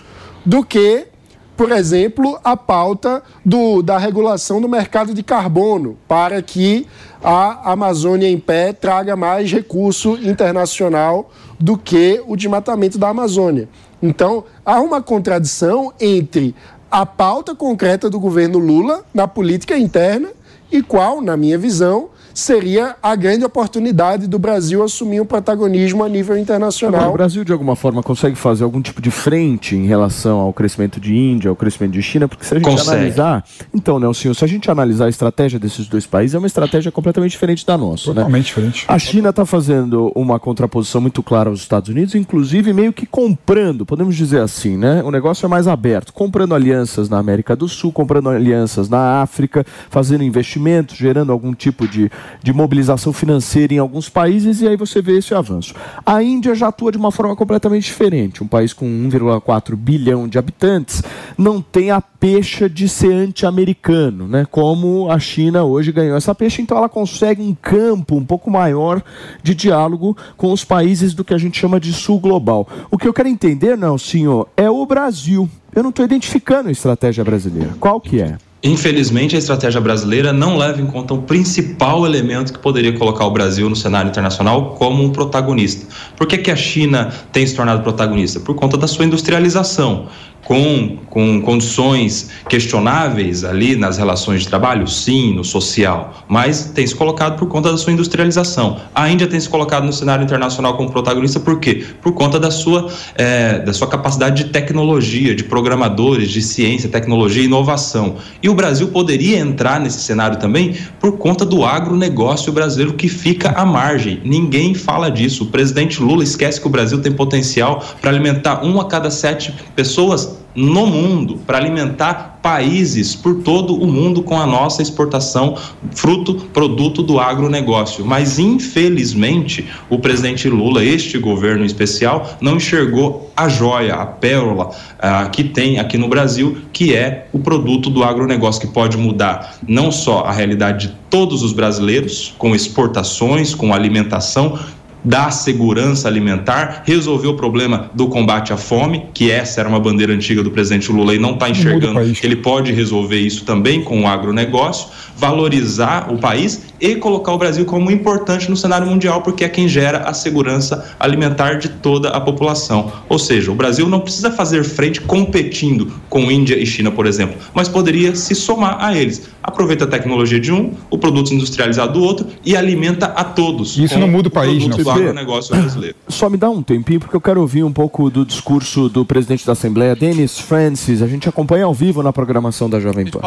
do que por exemplo, a pauta do, da regulação do mercado de carbono, para que a Amazônia em pé traga mais recurso internacional do que o desmatamento da Amazônia. Então, há uma contradição entre a pauta concreta do governo Lula na política interna e qual, na minha visão, seria a grande oportunidade do Brasil assumir um protagonismo a nível internacional. Agora, o Brasil, de alguma forma, consegue fazer algum tipo de frente em relação ao crescimento de Índia, ao crescimento de China? Porque se a gente consegue. analisar. Então, Nelson, se a gente analisar a estratégia desses dois países, é uma estratégia completamente diferente da nossa. Né? Totalmente né? diferente. A China está fazendo uma contraposição muito clara aos Estados Unidos, inclusive meio que comprando, podemos dizer assim, né? O negócio é mais aberto, comprando alianças na América do Sul, comprando alianças na África, fazendo investimentos, gerando algum tipo de de mobilização financeira em alguns países e aí você vê esse avanço. A Índia já atua de uma forma completamente diferente. Um país com 1,4 bilhão de habitantes não tem a pecha de ser anti-americano, né? Como a China hoje ganhou essa pecha, então ela consegue um campo um pouco maior de diálogo com os países do que a gente chama de sul global. O que eu quero entender, não, senhor, é o Brasil. Eu não estou identificando a estratégia brasileira. Qual que é? Infelizmente, a estratégia brasileira não leva em conta o principal elemento que poderia colocar o Brasil no cenário internacional como um protagonista. Por que, que a China tem se tornado protagonista? Por conta da sua industrialização com, com condições questionáveis ali nas relações de trabalho? Sim, no social, mas tem se colocado por conta da sua industrialização. A Índia tem se colocado no cenário internacional como protagonista por quê? Por conta da sua, é, da sua capacidade de tecnologia, de programadores, de ciência, tecnologia e inovação. E o Brasil poderia entrar nesse cenário também por conta do agronegócio brasileiro que fica à margem. Ninguém fala disso. O presidente Lula esquece que o Brasil tem potencial para alimentar uma a cada sete pessoas no mundo, para alimentar países por todo o mundo com a nossa exportação, fruto, produto do agronegócio. Mas, infelizmente, o presidente Lula, este governo especial, não enxergou a joia, a pérola uh, que tem aqui no Brasil, que é o produto do agronegócio, que pode mudar não só a realidade de todos os brasileiros, com exportações, com alimentação, da segurança alimentar, resolver o problema do combate à fome, que essa era uma bandeira antiga do presidente Lula e não está enxergando. que ele pode resolver isso também com o agronegócio, valorizar o país e colocar o Brasil como importante no cenário mundial, porque é quem gera a segurança alimentar de toda a população. Ou seja, o Brasil não precisa fazer frente competindo com Índia e China, por exemplo, mas poderia se somar a eles. Aproveita a tecnologia de um, o produto industrializado do outro e alimenta a todos. Isso não muda o país, não. Do agronegócio brasileiro. Só me dá um tempinho, porque eu quero ouvir um pouco do discurso do presidente da Assembleia, Dennis Francis. A gente acompanha ao vivo na programação da Jovem Pan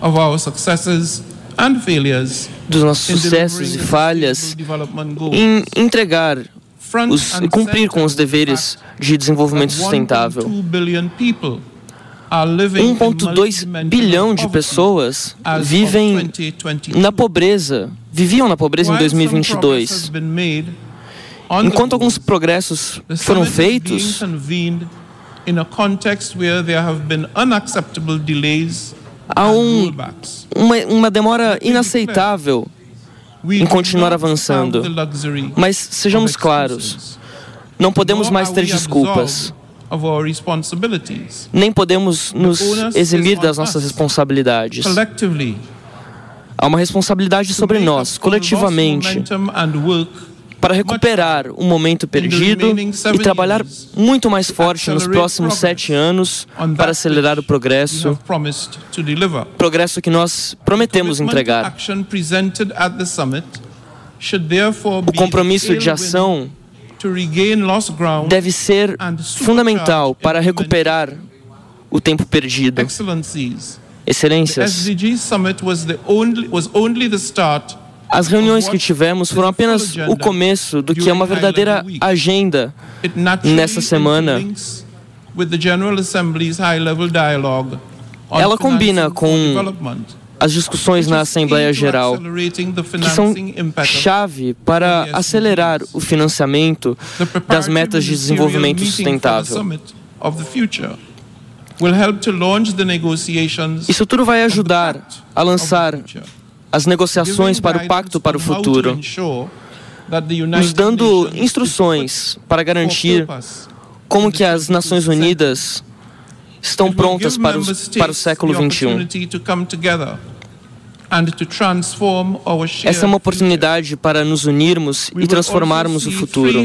of our successes and failures dos nossos sucessos e falhas em entregar os, cumprir com os deveres de desenvolvimento sustentável. 1,2 bilhão de pessoas vivem na pobreza, viviam na pobreza em 2022. Enquanto alguns progressos foram feitos, há um, uma, uma demora inaceitável em continuar avançando. Mas sejamos claros, não podemos mais ter desculpas. Nem podemos nos eximir das nossas responsabilidades. Há uma responsabilidade sobre nós, coletivamente, para recuperar o momento perdido e trabalhar muito mais forte nos próximos sete anos para acelerar o progresso, progresso que nós prometemos entregar. O compromisso de ação deve ser fundamental para recuperar o tempo perdido. Excelências, as reuniões que tivemos foram apenas o começo do que é uma verdadeira agenda nessa semana. Ela combina com as discussões na Assembleia Geral, que são chave para acelerar o financiamento das metas de desenvolvimento sustentável. Isso tudo vai ajudar a lançar as negociações para o Pacto para o Futuro, nos dando instruções para garantir como que as Nações Unidas estão prontas para, os, para o século XXI. Essa é uma oportunidade para nos unirmos e transformarmos o futuro.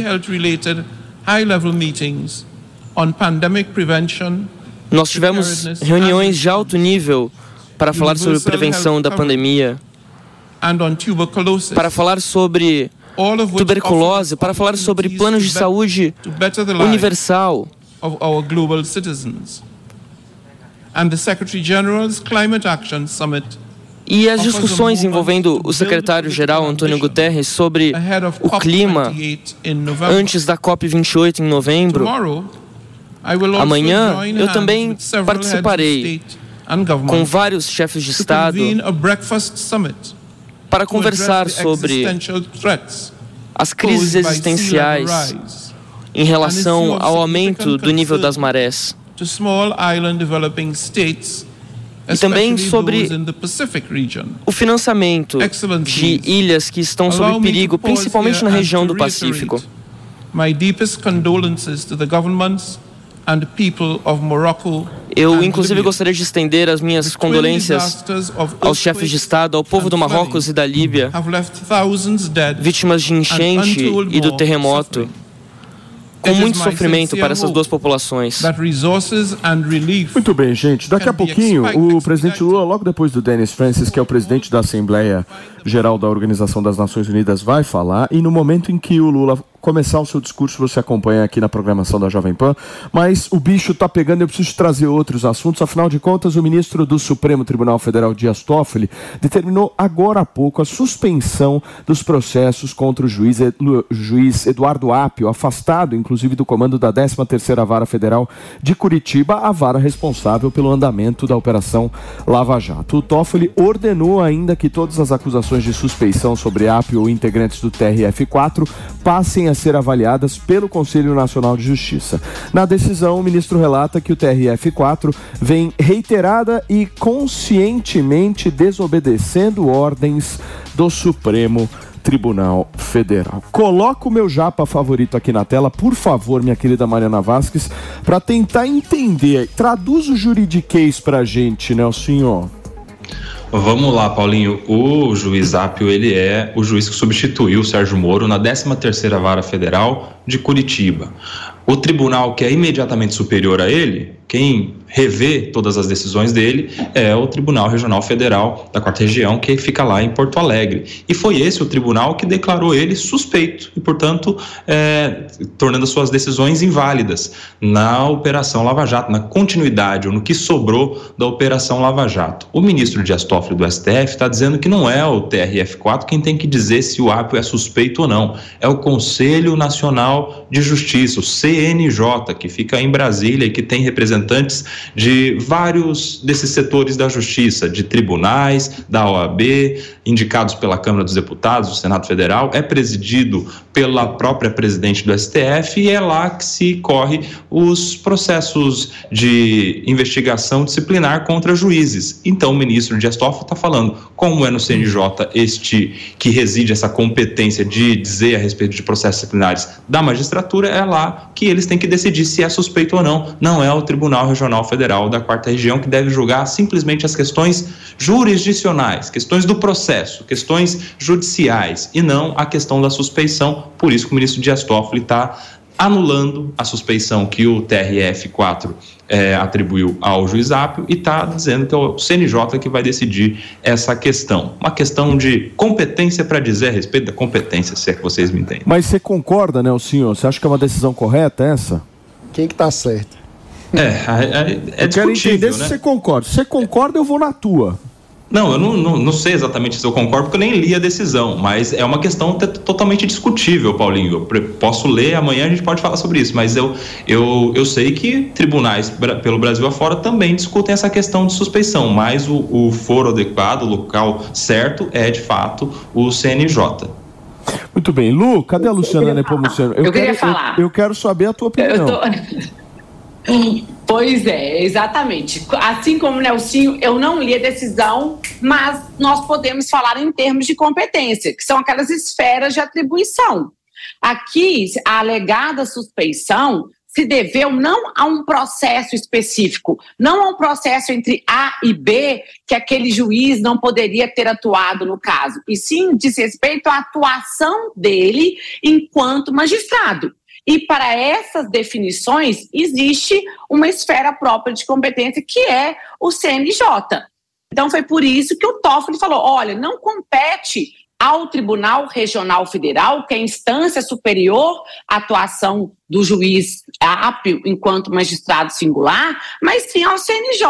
Nós tivemos reuniões de alto nível para falar sobre prevenção da pandemia para falar sobre tuberculose, para falar sobre planos de saúde universal. E as discussões envolvendo o secretário-geral Antônio Guterres sobre o clima antes da COP28 em novembro. Amanhã eu também participarei com vários chefes de Estado para conversar sobre as crises existenciais em relação ao aumento do nível das marés. E também sobre o financiamento de ilhas que estão sob perigo, principalmente na região do Pacífico. My deepest condolences to the governments eu, inclusive, gostaria de estender as minhas condolências aos chefes de Estado, ao povo do Marrocos e da Líbia, vítimas de enchente e do terremoto, com muito sofrimento para essas duas populações. Muito bem, gente. Daqui a pouquinho, o presidente Lula, logo depois do Dennis Francis, que é o presidente da Assembleia Geral da Organização das Nações Unidas, vai falar. E no momento em que o Lula começar o seu discurso, você acompanha aqui na programação da Jovem Pan, mas o bicho tá pegando, eu preciso trazer outros assuntos. Afinal de contas, o ministro do Supremo Tribunal Federal, Dias Toffoli, determinou agora há pouco a suspensão dos processos contra o juiz, o juiz Eduardo Apio, afastado inclusive do comando da 13ª Vara Federal de Curitiba, a vara responsável pelo andamento da operação Lava Jato. O Toffoli ordenou ainda que todas as acusações de suspeição sobre Apio ou integrantes do TRF4 passem a ser avaliadas pelo Conselho Nacional de Justiça. Na decisão, o ministro relata que o TRF4 vem reiterada e conscientemente desobedecendo ordens do Supremo Tribunal Federal. Coloca o meu japa favorito aqui na tela, por favor, minha querida Mariana Vasques, para tentar entender. Traduz o juridiquês para a gente, Nelsinho. Vamos lá, Paulinho. O juiz Apio, ele é o juiz que substituiu o Sérgio Moro na 13ª Vara Federal de Curitiba. O tribunal que é imediatamente superior a ele, quem revê todas as decisões dele é o Tribunal Regional Federal da Quarta Região, que fica lá em Porto Alegre. E foi esse o tribunal que declarou ele suspeito e, portanto, é, tornando suas decisões inválidas na Operação Lava Jato, na continuidade ou no que sobrou da Operação Lava Jato. O ministro Dias Toffoli do STF está dizendo que não é o TRF4 quem tem que dizer se o Apio é suspeito ou não, é o Conselho Nacional de Justiça, o CNJ, que fica em Brasília e que tem representantes de vários desses setores da justiça, de tribunais, da OAB, indicados pela Câmara dos Deputados, do Senado Federal, é presidido pela própria presidente do STF e é lá que se corre os processos de investigação disciplinar contra juízes. Então, o ministro Dias Toffoli está falando, como é no CNJ este que reside essa competência de dizer a respeito de processos disciplinares da magistratura, é lá que eles têm que decidir se é suspeito ou não. Não é o Tribunal Regional Federal da Quarta Região que deve julgar simplesmente as questões jurisdicionais, questões do processo, questões judiciais e não a questão da suspeição. Por isso que o ministro Dias Toffoli está anulando a suspeição que o TRF4 é, atribuiu ao juiz Apio e está dizendo que é o CNJ que vai decidir essa questão. Uma questão de competência para dizer a respeito da competência, se é que vocês me entendem. Mas você concorda, né, o senhor? Você acha que é uma decisão correta essa? Quem que está certo? É, é, é eu quero entender né? se você concorda. Se você concorda, eu vou na tua. Não, eu não, não, não, sei exatamente se eu concordo, porque eu nem li a decisão, mas é uma questão totalmente discutível, Paulinho. Eu posso ler, amanhã a gente pode falar sobre isso, mas eu, eu, eu sei que tribunais pelo Brasil afora também discutem essa questão de suspeição, mas o, o foro adequado, o local certo, é de fato o CNJ. Muito bem. Lu, cadê a Luciana Nepomuceno? Eu, eu queria falar. Eu, eu, quero saber a tua opinião. Eu tô... Pois é, exatamente. Assim como o Nelsinho, eu não li a decisão, mas nós podemos falar em termos de competência, que são aquelas esferas de atribuição. Aqui, a alegada suspeição se deveu não a um processo específico, não a um processo entre A e B, que aquele juiz não poderia ter atuado no caso, e sim diz respeito à atuação dele enquanto magistrado. E para essas definições, existe uma esfera própria de competência, que é o CNJ. Então, foi por isso que o Toffoli falou: olha, não compete ao Tribunal Regional Federal, que é a instância superior à atuação do juiz ápio enquanto magistrado singular, mas sim ao CNJ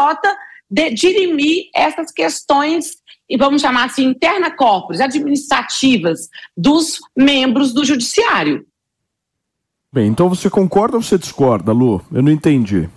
de dirimir essas questões e vamos chamar assim interna corpus administrativas dos membros do judiciário. Bem, então você concorda ou você discorda, Lu? Eu não entendi.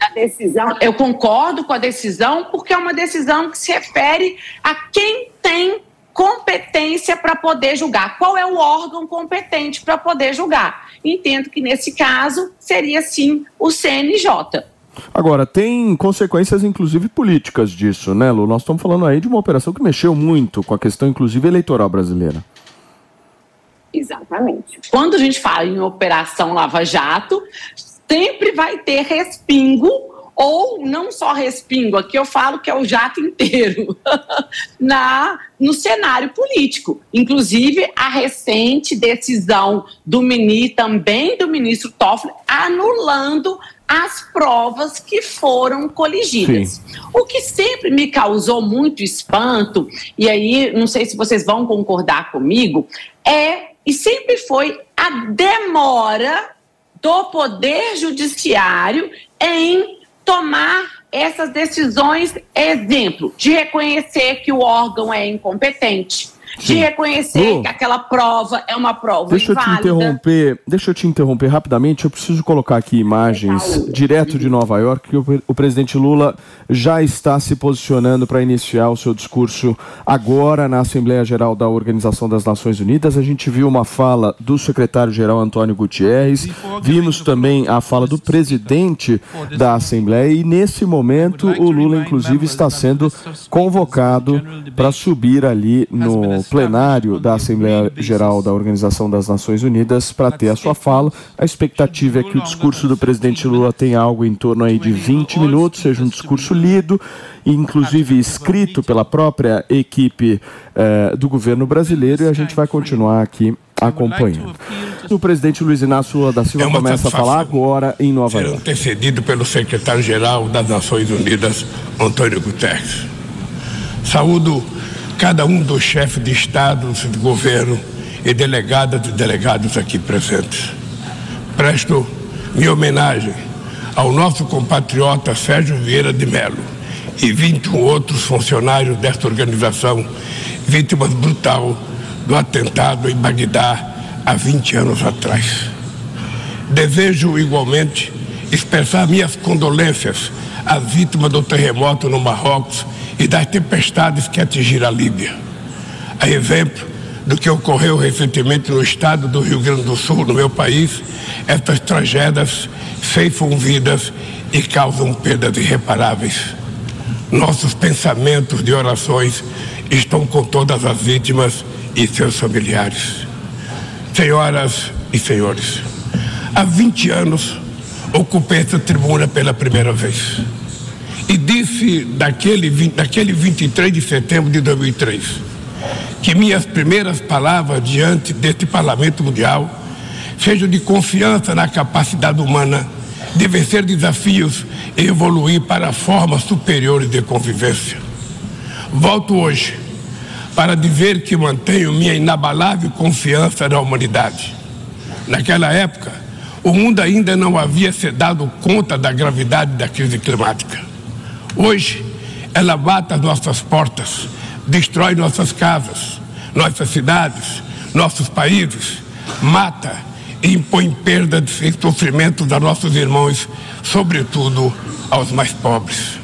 A decisão, eu concordo com a decisão, porque é uma decisão que se refere a quem tem competência para poder julgar. Qual é o órgão competente para poder julgar? Entendo que nesse caso seria sim o CNJ. Agora, tem consequências, inclusive, políticas disso, né, Lu? Nós estamos falando aí de uma operação que mexeu muito com a questão, inclusive, eleitoral brasileira. Exatamente. Quando a gente fala em Operação Lava Jato, sempre vai ter respingo ou não só respingo, aqui eu falo que é o jato inteiro, na, no cenário político. Inclusive, a recente decisão do ministro, também do ministro Toffoli, anulando as provas que foram coligidas. Sim. O que sempre me causou muito espanto, e aí não sei se vocês vão concordar comigo, é e sempre foi a demora do Poder Judiciário em tomar essas decisões, exemplo, de reconhecer que o órgão é incompetente, de reconhecer Lu, que aquela prova é uma prova deixa inválida. Eu te interromper, deixa eu te interromper rapidamente. Eu preciso colocar aqui imagens direto de Nova York que o, o presidente Lula já está se posicionando para iniciar o seu discurso agora na Assembleia Geral da Organização das Nações Unidas. A gente viu uma fala do secretário-geral Antônio Gutierrez, vimos também a fala do presidente da Assembleia e nesse momento o Lula inclusive está sendo convocado para subir ali no plenário da Assembleia Geral da Organização das Nações Unidas para ter a sua fala. A expectativa é que o discurso do presidente Lula tenha algo em torno aí de 20 minutos, seja um discurso lido, inclusive escrito pela própria equipe eh, do governo brasileiro, e a gente vai continuar aqui acompanhando. O presidente Luiz Inácio Lula da Silva é começa a falar agora em Nova York. antecedido pelo secretário-geral das Nações Unidas, Antônio Guterres. Saúdo cada um dos chefes de Estado, de governo e delegadas e delegados aqui presentes. Presto minha homenagem ao nosso compatriota Sérgio Vieira de Mello e 21 outros funcionários desta organização, vítimas brutal do atentado em Bagdá há 20 anos atrás. Desejo igualmente expressar minhas condolências às vítimas do terremoto no Marrocos e das tempestades que atingiram a Líbia. A exemplo do que ocorreu recentemente no estado do Rio Grande do Sul, no meu país, estas tragédias ceifam vidas e causam perdas irreparáveis. Nossos pensamentos de orações estão com todas as vítimas e seus familiares. Senhoras e senhores, há 20 anos ocupei essa tribuna pela primeira vez e disse daquele, daquele 23 de setembro de 2003 que minhas primeiras palavras diante deste Parlamento Mundial sejam de confiança na capacidade humana de vencer desafios e evoluir para formas superiores de convivência. Volto hoje para dizer que mantenho minha inabalável confiança na humanidade. Naquela época, o mundo ainda não havia se dado conta da gravidade da crise climática. Hoje, ela bate as nossas portas, destrói nossas casas, nossas cidades, nossos países, mata e impõe perdas e sofrimentos a nossos irmãos, sobretudo aos mais pobres.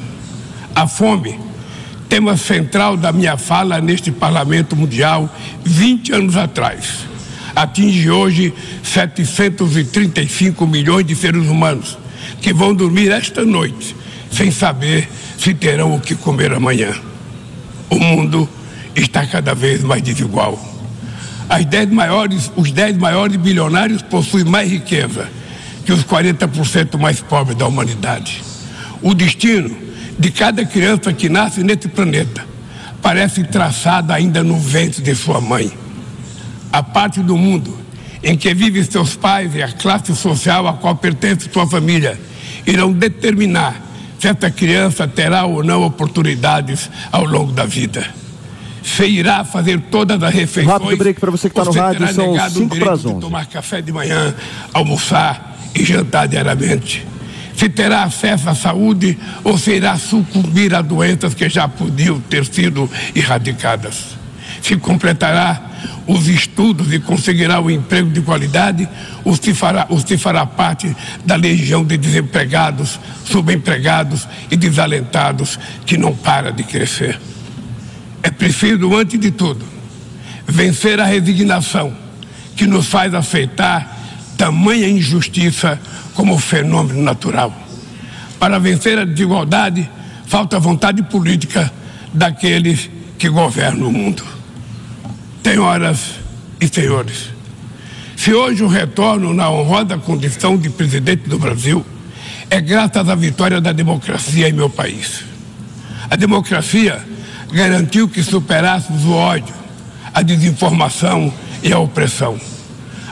A fome, tema central da minha fala neste Parlamento Mundial 20 anos atrás, atinge hoje 735 milhões de seres humanos que vão dormir esta noite sem saber se terão o que comer amanhã. O mundo está cada vez mais desigual. Dez maiores, os 10 maiores bilionários possuem mais riqueza que os 40% mais pobres da humanidade. O destino de cada criança que nasce nesse planeta parece traçado ainda no ventre de sua mãe. A parte do mundo em que vivem seus pais e a classe social a qual pertence sua família irão determinar se criança terá ou não oportunidades ao longo da vida. Se irá fazer todas as refeições. Rápido break para você que está no rádio, são 5 para as 11. tomar café de manhã, almoçar e jantar diariamente. Se terá acesso à saúde ou se irá sucumbir a doenças que já podiam ter sido erradicadas. Se completará os estudos e conseguirá um emprego de qualidade, ou se fará, ou se fará parte da legião de desempregados, subempregados e desalentados que não para de crescer. É preciso, antes de tudo, vencer a resignação que nos faz aceitar tamanha injustiça como fenômeno natural. Para vencer a desigualdade, falta vontade política daqueles que governam o mundo. Senhoras e senhores, se hoje o retorno na honrosa condição de presidente do Brasil é graças à vitória da democracia em meu país. A democracia garantiu que superássemos o ódio, a desinformação e a opressão.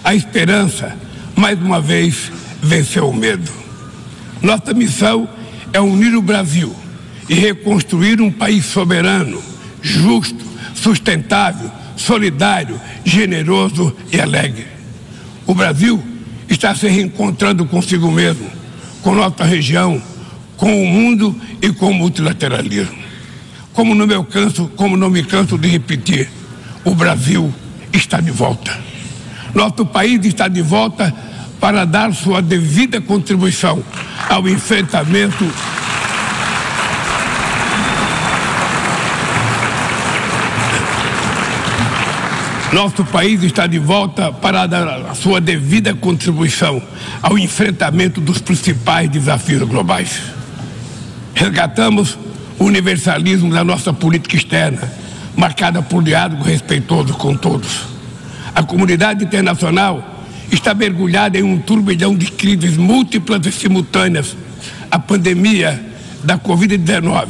A esperança, mais uma vez, venceu o medo. Nossa missão é unir o Brasil e reconstruir um país soberano, justo, sustentável, solidário, generoso e alegre. O Brasil está se reencontrando consigo mesmo, com nossa região, com o mundo e com o multilateralismo. Como não me canso, como não me canso de repetir, o Brasil está de volta. Nosso país está de volta para dar sua devida contribuição ao enfrentamento Nosso país está de volta para dar a sua devida contribuição ao enfrentamento dos principais desafios globais. Resgatamos o universalismo da nossa política externa, marcada por diálogo respeitoso com todos. A comunidade internacional está mergulhada em um turbilhão de crises múltiplas e simultâneas. A pandemia da Covid-19,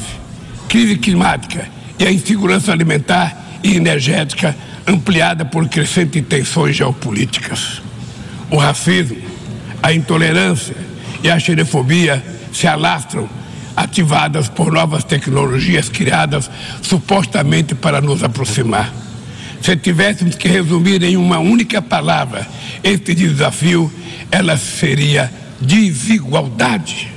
crise climática e a insegurança alimentar e energética ampliada por crescentes tensões geopolíticas. O racismo, a intolerância e a xenofobia se alastram, ativadas por novas tecnologias criadas supostamente para nos aproximar. Se tivéssemos que resumir em uma única palavra este desafio, ela seria desigualdade.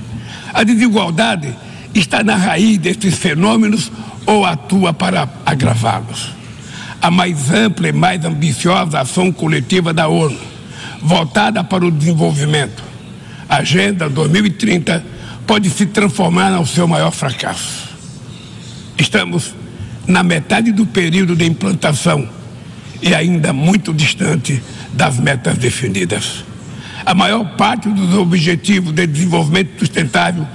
A desigualdade está na raiz destes fenômenos ou atua para agravá-los a mais ampla e mais ambiciosa ação coletiva da ONU, voltada para o desenvolvimento. A Agenda 2030 pode se transformar no seu maior fracasso. Estamos na metade do período de implantação e ainda muito distante das metas definidas. A maior parte dos objetivos de desenvolvimento sustentável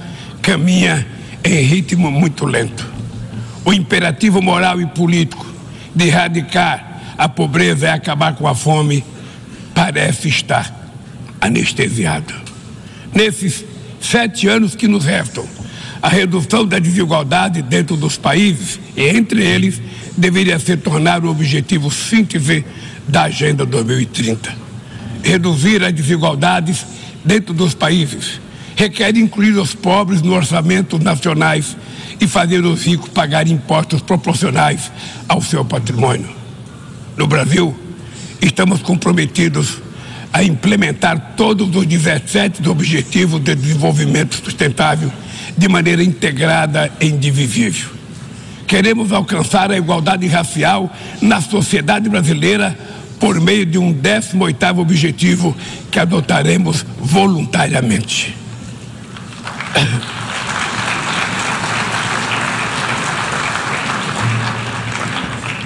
caminha em ritmo muito lento. O imperativo moral e político de erradicar a pobreza e acabar com a fome parece estar anestesiado. Nesses sete anos que nos restam, a redução da desigualdade dentro dos países e entre eles deveria se tornar o objetivo síntese da Agenda 2030. Reduzir as desigualdades dentro dos países requer incluir os pobres no orçamento nacionais e fazer os ricos pagar impostos proporcionais ao seu patrimônio. No Brasil, estamos comprometidos a implementar todos os 17 Objetivos de Desenvolvimento Sustentável de maneira integrada e indivisível. Queremos alcançar a igualdade racial na sociedade brasileira por meio de um 18º objetivo que adotaremos voluntariamente.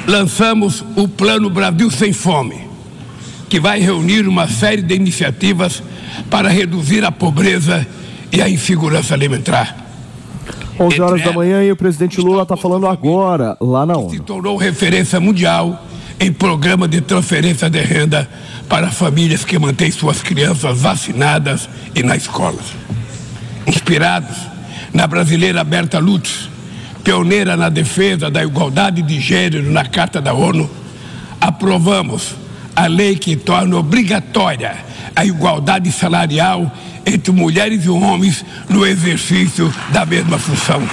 Lançamos o Plano Brasil Sem Fome, que vai reunir uma série de iniciativas para reduzir a pobreza e a insegurança alimentar. 11 horas da manhã e o presidente Lula está falando agora, lá na ONU. Se tornou referência mundial em programa de transferência de renda para famílias que mantêm suas crianças vacinadas e na escola. Inspirados na brasileira Berta Lutz, pioneira na defesa da igualdade de gênero na Carta da ONU, aprovamos a lei que torna obrigatória a igualdade salarial entre mulheres e homens no exercício da mesma função.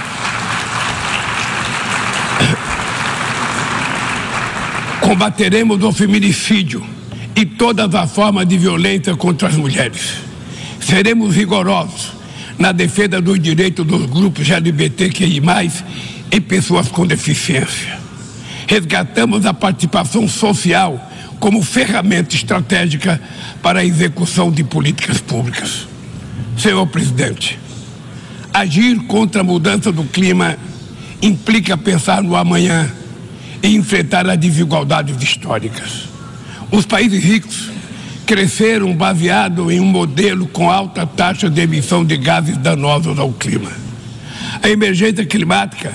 Combateremos o feminicídio e todas as formas de violência contra as mulheres. Seremos rigorosos na defesa dos direitos dos grupos LGBTQI+, e pessoas com deficiência. Resgatamos a participação social como ferramenta estratégica para a execução de políticas públicas. Senhor presidente, agir contra a mudança do clima implica pensar no amanhã e enfrentar as desigualdades históricas. Os países ricos cresceram baseado em um modelo com alta taxa de emissão de gases danosos ao clima. A emergência climática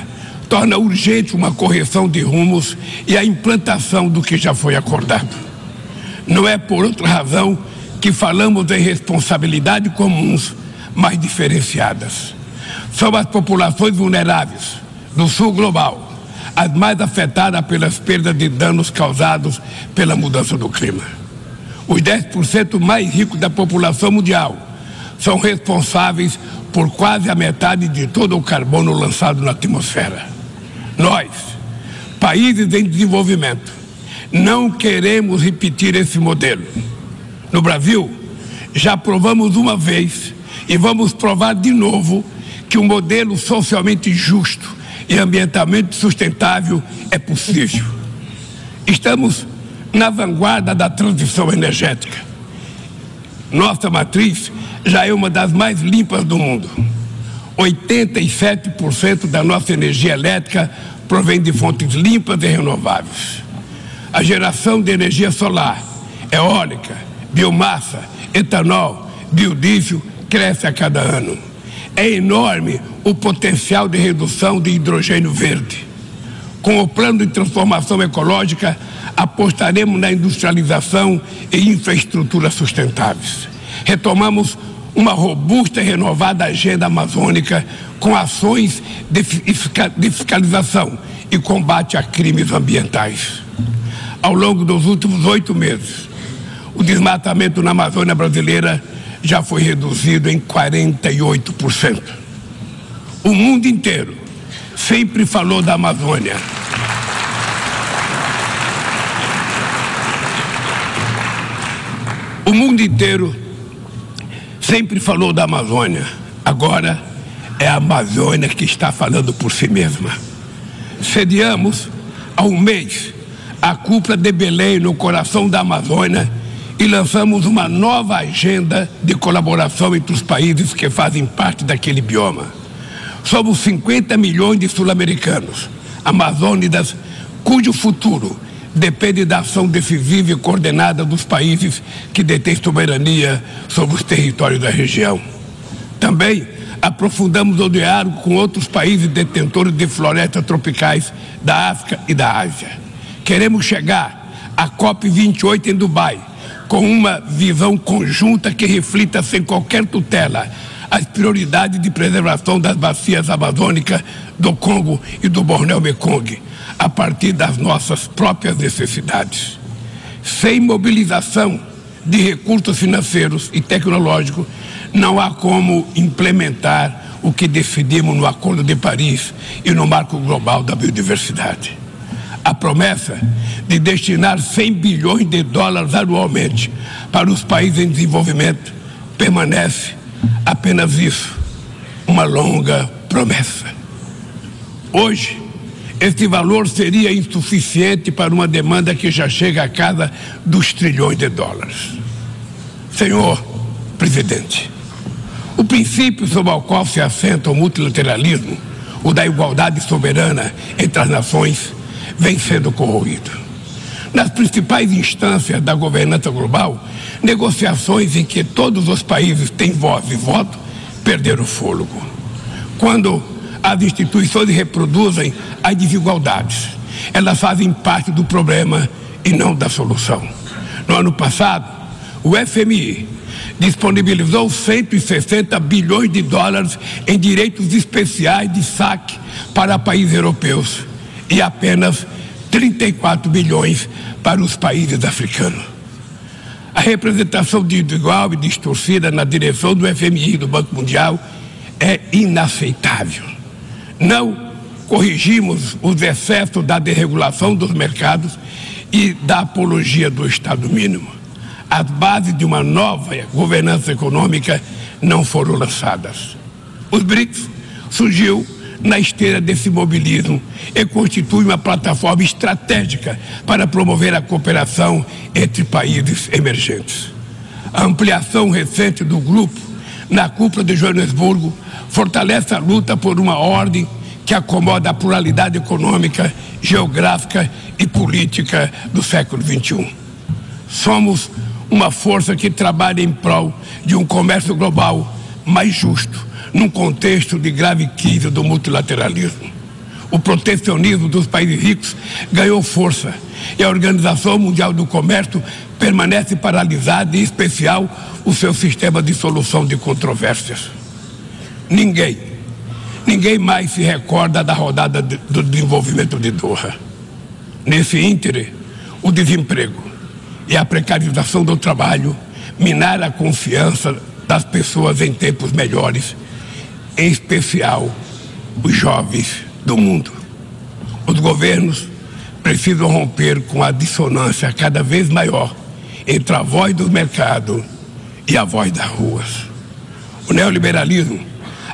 torna urgente uma correção de rumos e a implantação do que já foi acordado. Não é por outra razão que falamos em responsabilidades comuns, mas diferenciadas. São as populações vulneráveis do sul global as mais afetadas pelas perdas de danos causados pela mudança do clima os 10% mais ricos da população mundial são responsáveis por quase a metade de todo o carbono lançado na atmosfera. Nós, países em desenvolvimento, não queremos repetir esse modelo. No Brasil, já provamos uma vez e vamos provar de novo que um modelo socialmente justo e ambientalmente sustentável é possível. Estamos na vanguarda da transição energética. Nossa matriz já é uma das mais limpas do mundo. 87% da nossa energia elétrica provém de fontes limpas e renováveis. A geração de energia solar, eólica, biomassa, etanol, biodiesel cresce a cada ano. É enorme o potencial de redução de hidrogênio verde. Com o plano de transformação ecológica, apostaremos na industrialização e infraestrutura sustentáveis. Retomamos uma robusta e renovada agenda amazônica com ações de fiscalização e combate a crimes ambientais. Ao longo dos últimos oito meses, o desmatamento na Amazônia brasileira já foi reduzido em 48%. O mundo inteiro sempre falou da Amazônia. O mundo inteiro sempre falou da Amazônia. Agora é a Amazônia que está falando por si mesma. Sediamos há um mês a cúpula de Belém no coração da Amazônia e lançamos uma nova agenda de colaboração entre os países que fazem parte daquele bioma. Somos 50 milhões de sul-americanos, amazônidas, cujo futuro depende da ação decisiva e coordenada dos países que detêm soberania sobre os territórios da região. Também aprofundamos o diálogo com outros países detentores de florestas tropicais da África e da Ásia. Queremos chegar à COP28 em Dubai com uma visão conjunta que reflita sem qualquer tutela as prioridades de preservação das bacias amazônicas do Congo e do Borneo Mekong, a partir das nossas próprias necessidades. Sem mobilização de recursos financeiros e tecnológicos, não há como implementar o que decidimos no Acordo de Paris e no Marco Global da Biodiversidade a promessa de destinar 100 bilhões de dólares anualmente para os países em desenvolvimento permanece apenas isso, uma longa promessa. Hoje, este valor seria insuficiente para uma demanda que já chega a casa dos trilhões de dólares. Senhor presidente, o princípio sobre o qual se assenta o multilateralismo, o da igualdade soberana entre as nações, vem sendo corroído. Nas principais instâncias da governança global, negociações em que todos os países têm voz e voto perderam fôlego. Quando as instituições reproduzem as desigualdades, elas fazem parte do problema e não da solução. No ano passado, o FMI disponibilizou 160 bilhões de dólares em direitos especiais de saque para países europeus e apenas 34 bilhões para os países africanos. A representação desigual e distorcida na direção do FMI e do Banco Mundial é inaceitável. Não corrigimos os excessos da desregulação dos mercados e da apologia do Estado mínimo. As bases de uma nova governança econômica não foram lançadas. Os BRICS surgiu na esteira desse mobilismo e constitui uma plataforma estratégica para promover a cooperação entre países emergentes. A ampliação recente do grupo na cúpula de Joanesburgo fortalece a luta por uma ordem que acomoda a pluralidade econômica, geográfica e política do século XXI. Somos uma força que trabalha em prol de um comércio global mais justo, num contexto de grave crise do multilateralismo. O protecionismo dos países ricos ganhou força e a Organização Mundial do Comércio permanece paralisada, em especial o seu sistema de solução de controvérsias. Ninguém, ninguém mais se recorda da rodada de, do desenvolvimento de Doha. Nesse íntere, o desemprego e a precarização do trabalho minaram a confiança das pessoas em tempos melhores em especial os jovens do mundo. Os governos precisam romper com a dissonância cada vez maior entre a voz do mercado e a voz das ruas. O neoliberalismo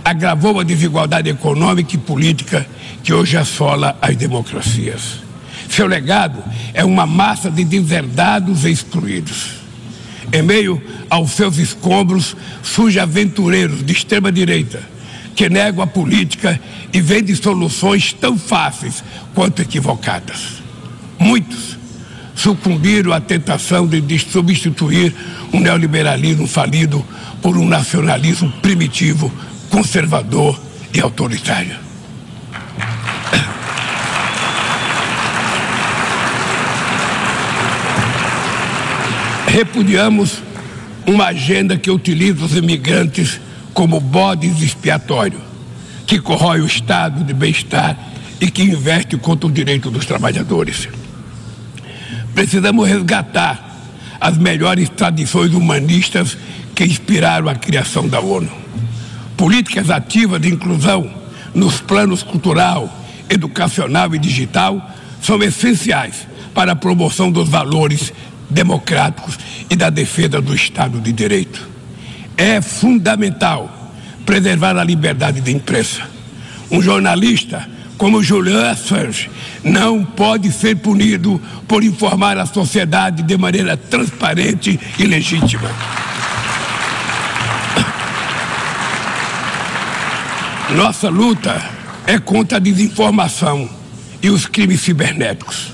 agravou a desigualdade econômica e política que hoje assola as democracias. Seu legado é uma massa de deserdados e excluídos. Em meio aos seus escombros, surgem aventureiros de extrema direita que negam a política e vendem soluções tão fáceis quanto equivocadas. Muitos sucumbiram à tentação de substituir um neoliberalismo falido por um nacionalismo primitivo, conservador e autoritário. Repudiamos uma agenda que utiliza os imigrantes como bodes expiatório, que corrói o estado de bem-estar e que investe contra o direito dos trabalhadores. Precisamos resgatar as melhores tradições humanistas que inspiraram a criação da ONU. Políticas ativas de inclusão nos planos cultural, educacional e digital são essenciais para a promoção dos valores democráticos e da defesa do Estado de Direito. É fundamental preservar a liberdade de imprensa. Um jornalista como Julian Assange não pode ser punido por informar a sociedade de maneira transparente e legítima. Nossa luta é contra a desinformação e os crimes cibernéticos.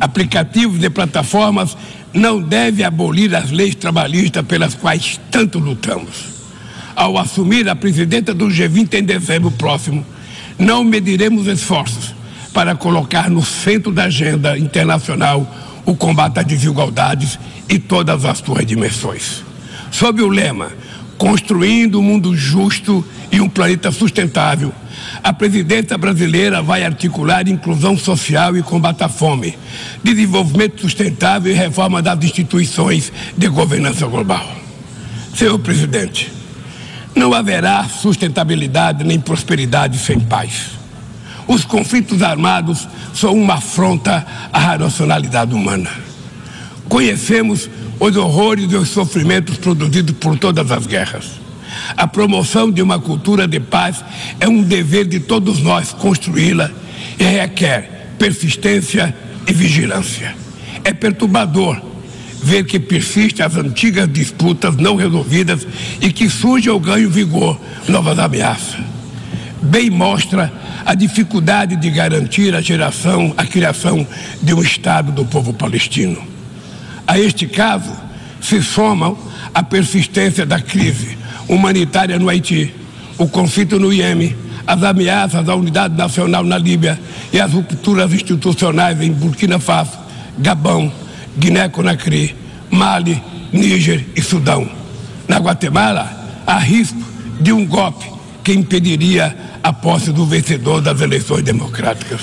Aplicativos de plataformas não devem abolir as leis trabalhistas pelas quais tanto lutamos. Ao assumir a presidenta do G20 em dezembro próximo, não mediremos esforços para colocar no centro da agenda internacional o combate às desigualdades e todas as suas dimensões. Sob o lema Construindo um mundo justo e um planeta sustentável, a presidência brasileira vai articular inclusão social e combate à fome, desenvolvimento sustentável e reforma das instituições de governança global. Senhor presidente, não haverá sustentabilidade nem prosperidade sem paz. Os conflitos armados são uma afronta à racionalidade humana. Conhecemos os horrores e os sofrimentos produzidos por todas as guerras. A promoção de uma cultura de paz é um dever de todos nós construí-la e requer persistência e vigilância. É perturbador ver que persistem as antigas disputas não resolvidas e que surge ou ganha vigor novas ameaças. Bem mostra a dificuldade de garantir a geração, a criação de um Estado do povo palestino. A este caso se somam a persistência da crise humanitária no Haiti, o conflito no Iêmen, as ameaças à unidade nacional na Líbia e as rupturas institucionais em Burkina Faso, Gabão, Guiné-Conakry, Mali, Níger e Sudão. Na Guatemala, há risco de um golpe que impediria a posse do vencedor das eleições democráticas.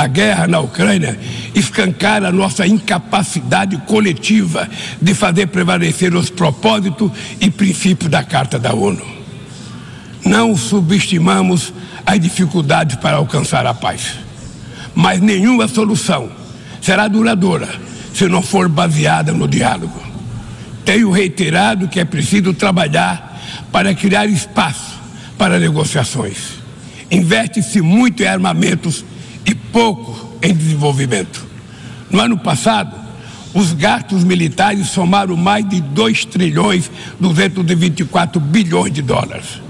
A guerra na Ucrânia escancara nossa incapacidade coletiva de fazer prevalecer os propósitos e princípios da Carta da ONU. Não subestimamos as dificuldades para alcançar a paz, mas nenhuma solução será duradoura se não for baseada no diálogo. Tenho reiterado que é preciso trabalhar para criar espaço para negociações. Investe-se muito em armamentos pouco em desenvolvimento. No ano passado, os gastos militares somaram mais de 2 trilhões 224 bilhões de dólares.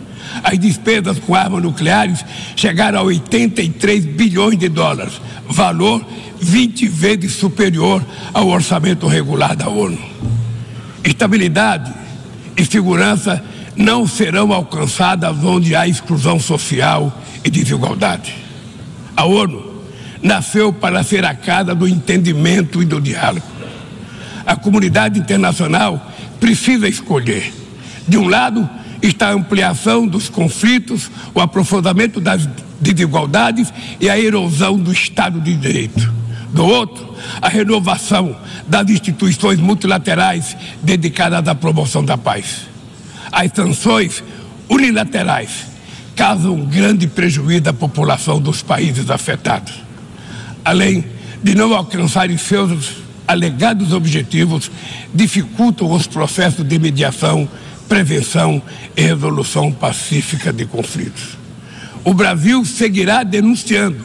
As despesas com armas nucleares chegaram a 83 bilhões de dólares, valor 20 vezes superior ao orçamento regular da ONU. Estabilidade e segurança não serão alcançadas onde há exclusão social e desigualdade. A ONU nasceu para ser a casa do entendimento e do diálogo. A comunidade internacional precisa escolher. De um lado, está a ampliação dos conflitos, o aprofundamento das desigualdades e a erosão do Estado de Direito. Do outro, a renovação das instituições multilaterais dedicadas à promoção da paz. As sanções unilaterais causam grande prejuízo à população dos países afetados. Além de não alcançarem seus alegados objetivos dificultam os processos de mediação, prevenção e resolução pacífica de conflitos. O Brasil seguirá denunciando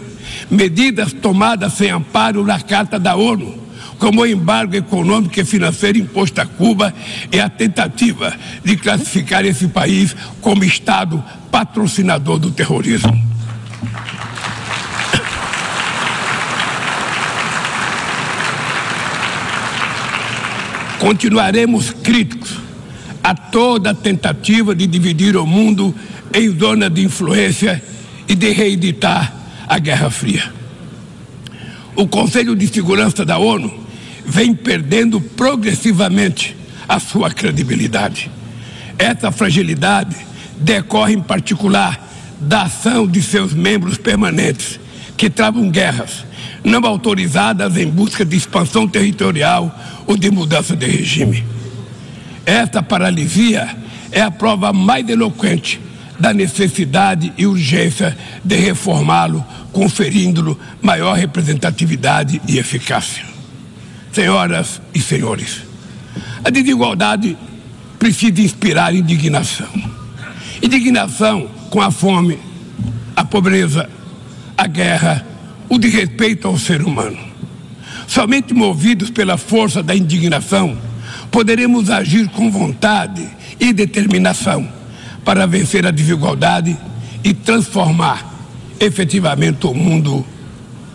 medidas tomadas sem amparo na Carta da ONU, como o embargo econômico e financeiro imposto a Cuba e a tentativa de classificar esse país como Estado patrocinador do terrorismo. Continuaremos críticos a toda tentativa de dividir o mundo em zona de influência e de reeditar a Guerra Fria. O Conselho de Segurança da ONU vem perdendo progressivamente a sua credibilidade. Essa fragilidade decorre, em particular, da ação de seus membros permanentes, que travam guerras não autorizadas em busca de expansão territorial ou de mudança de regime. Esta paralisia é a prova mais eloquente da necessidade e urgência de reformá-lo, conferindo-lhe maior representatividade e eficácia. Senhoras e senhores, a desigualdade precisa inspirar indignação. Indignação com a fome, a pobreza, a guerra, o desrespeito ao ser humano. Somente movidos pela força da indignação, poderemos agir com vontade e determinação para vencer a desigualdade e transformar efetivamente o mundo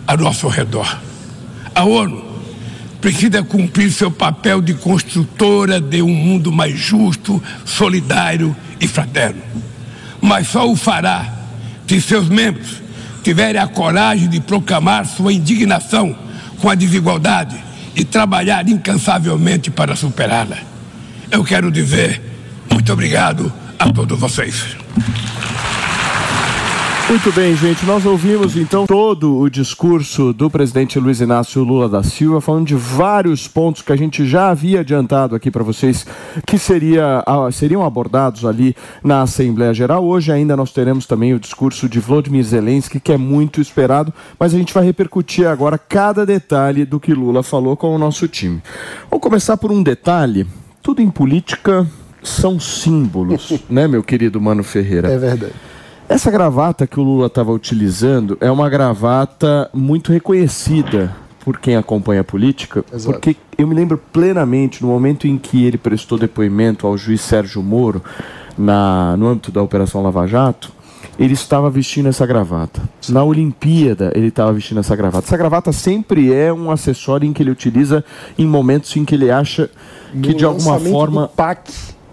a nosso redor. A ONU precisa cumprir seu papel de construtora de um mundo mais justo, solidário e fraterno. Mas só o fará se seus membros tiverem a coragem de proclamar sua indignação com a desigualdade e trabalhar incansavelmente para superá-la. Eu quero dizer muito obrigado a todos vocês. Muito bem, gente. Nós ouvimos então todo o discurso do presidente Luiz Inácio Lula da Silva, falando de vários pontos que a gente já havia adiantado aqui para vocês, que seria, seriam abordados ali na Assembleia Geral. Hoje ainda nós teremos também o discurso de Vladimir Zelensky, que é muito esperado, mas a gente vai repercutir agora cada detalhe do que Lula falou com o nosso time. Vamos começar por um detalhe. Tudo em política são símbolos, né, meu querido Mano Ferreira? É verdade. Essa gravata que o Lula estava utilizando é uma gravata muito reconhecida por quem acompanha a política, Exato. porque eu me lembro plenamente no momento em que ele prestou depoimento ao juiz Sérgio Moro na, no âmbito da Operação Lava Jato, ele estava vestindo essa gravata. Na Olimpíada, ele estava vestindo essa gravata. Essa gravata sempre é um acessório em que ele utiliza em momentos em que ele acha que, no de alguma forma. Do PAC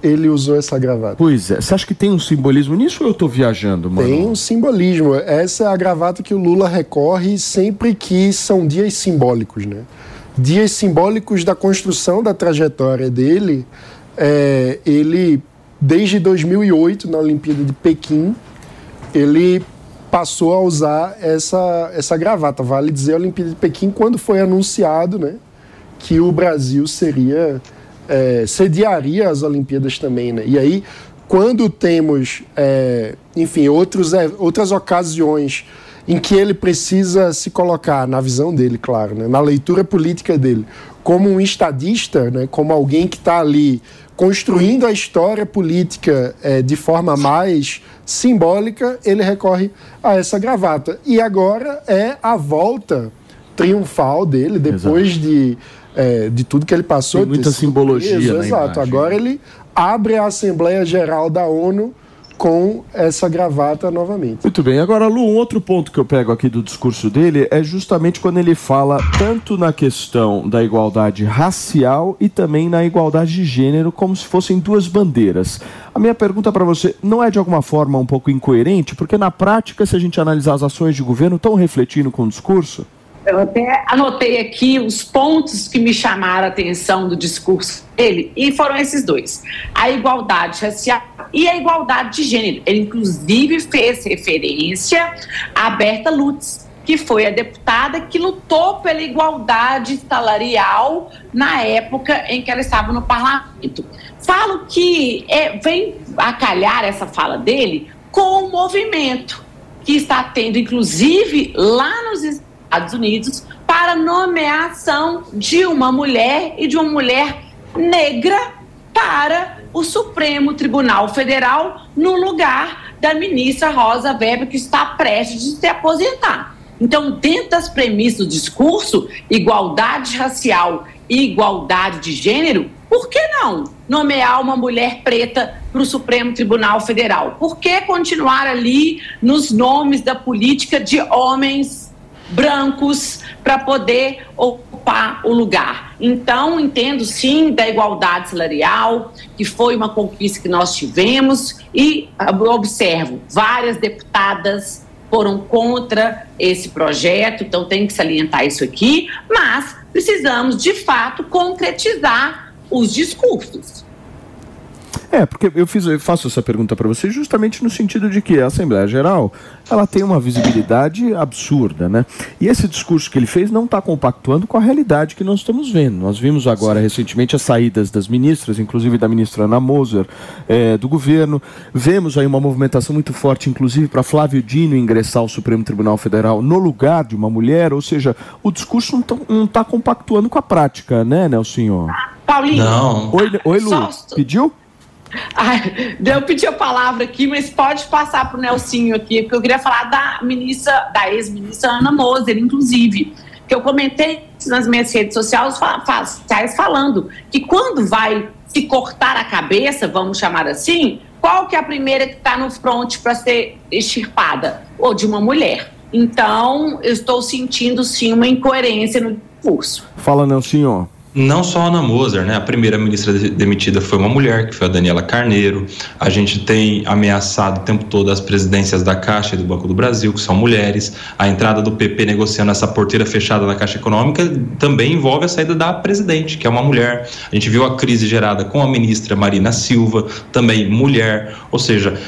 ele usou essa gravata. Pois é. Você acha que tem um simbolismo nisso ou eu estou viajando, mano? Tem um simbolismo. Essa é a gravata que o Lula recorre sempre que são dias simbólicos, né? Dias simbólicos da construção da trajetória dele. É, ele, desde 2008, na Olimpíada de Pequim, ele passou a usar essa, essa gravata. Vale dizer, a Olimpíada de Pequim, quando foi anunciado, né? Que o Brasil seria é, sediaria as Olimpíadas também, né? E aí, quando temos, é, enfim, outros, é, outras ocasiões em que ele precisa se colocar, na visão dele, claro, né? na leitura política dele, como um estadista, né? como alguém que está ali construindo a história política é, de forma mais simbólica, ele recorre a essa gravata. E agora é a volta triunfal dele, depois Exato. de é, de tudo que ele passou. Tem muita simbologia. Peso, exato. Imagem. Agora ele abre a Assembleia Geral da ONU com essa gravata novamente. Muito bem. Agora, Lu, um outro ponto que eu pego aqui do discurso dele é justamente quando ele fala tanto na questão da igualdade racial e também na igualdade de gênero, como se fossem duas bandeiras. A minha pergunta para você não é de alguma forma um pouco incoerente, porque na prática, se a gente analisar as ações de governo, estão refletindo com o discurso? Eu até anotei aqui os pontos que me chamaram a atenção do discurso dele, e foram esses dois: a igualdade racial e a igualdade de gênero. Ele, inclusive, fez referência a Berta Lutz, que foi a deputada que lutou pela igualdade salarial na época em que ela estava no parlamento. Falo que é, vem a calhar essa fala dele com o movimento que está tendo, inclusive, lá nos Estados Estados Unidos para nomeação de uma mulher e de uma mulher negra para o Supremo Tribunal Federal no lugar da ministra Rosa Weber, que está prestes a se aposentar. Então, dentro das premissas do discurso, igualdade racial e igualdade de gênero, por que não nomear uma mulher preta para o Supremo Tribunal Federal? Por que continuar ali nos nomes da política de homens brancos para poder ocupar o lugar? Então, entendo sim da igualdade salarial, que foi uma conquista que nós tivemos, e observo várias deputadas foram contra esse projeto, então tem que salientar isso aqui, mas precisamos, de fato, concretizar os discursos. É, porque eu, fiz, eu faço essa pergunta para você justamente no sentido de que a Assembleia Geral ela tem uma visibilidade absurda, né? E esse discurso que ele fez não está compactuando com a realidade que nós estamos vendo. Nós vimos agora Sim. recentemente as saídas das ministras, inclusive da ministra Ana Moser, é, do governo. Vemos aí uma movimentação muito forte, inclusive para Flávio Dino ingressar ao Supremo Tribunal Federal no lugar de uma mulher, ou seja, o discurso não está compactuando com a prática, né, Nelson? Paulinho. Não. Oi, oi Lu. Só... Pediu? Ai, eu pedi a palavra aqui, mas pode passar para o Nelsinho aqui, porque eu queria falar da ministra, da ex-ministra Ana Moser, inclusive, que eu comentei nas minhas redes sociais, falando que quando vai se cortar a cabeça, vamos chamar assim, qual que é a primeira que está no front para ser extirpada? Ou de uma mulher. Então, eu estou sentindo sim uma incoerência no discurso. Fala, Nelsinho. Não só a Ana Moser, né? A primeira ministra demitida foi uma mulher, que foi a Daniela Carneiro. A gente tem ameaçado o tempo todo as presidências da Caixa e do Banco do Brasil, que são mulheres. A entrada do PP negociando essa porteira fechada na Caixa Econômica também envolve a saída da presidente, que é uma mulher. A gente viu a crise gerada com a ministra Marina Silva, também mulher. Ou seja,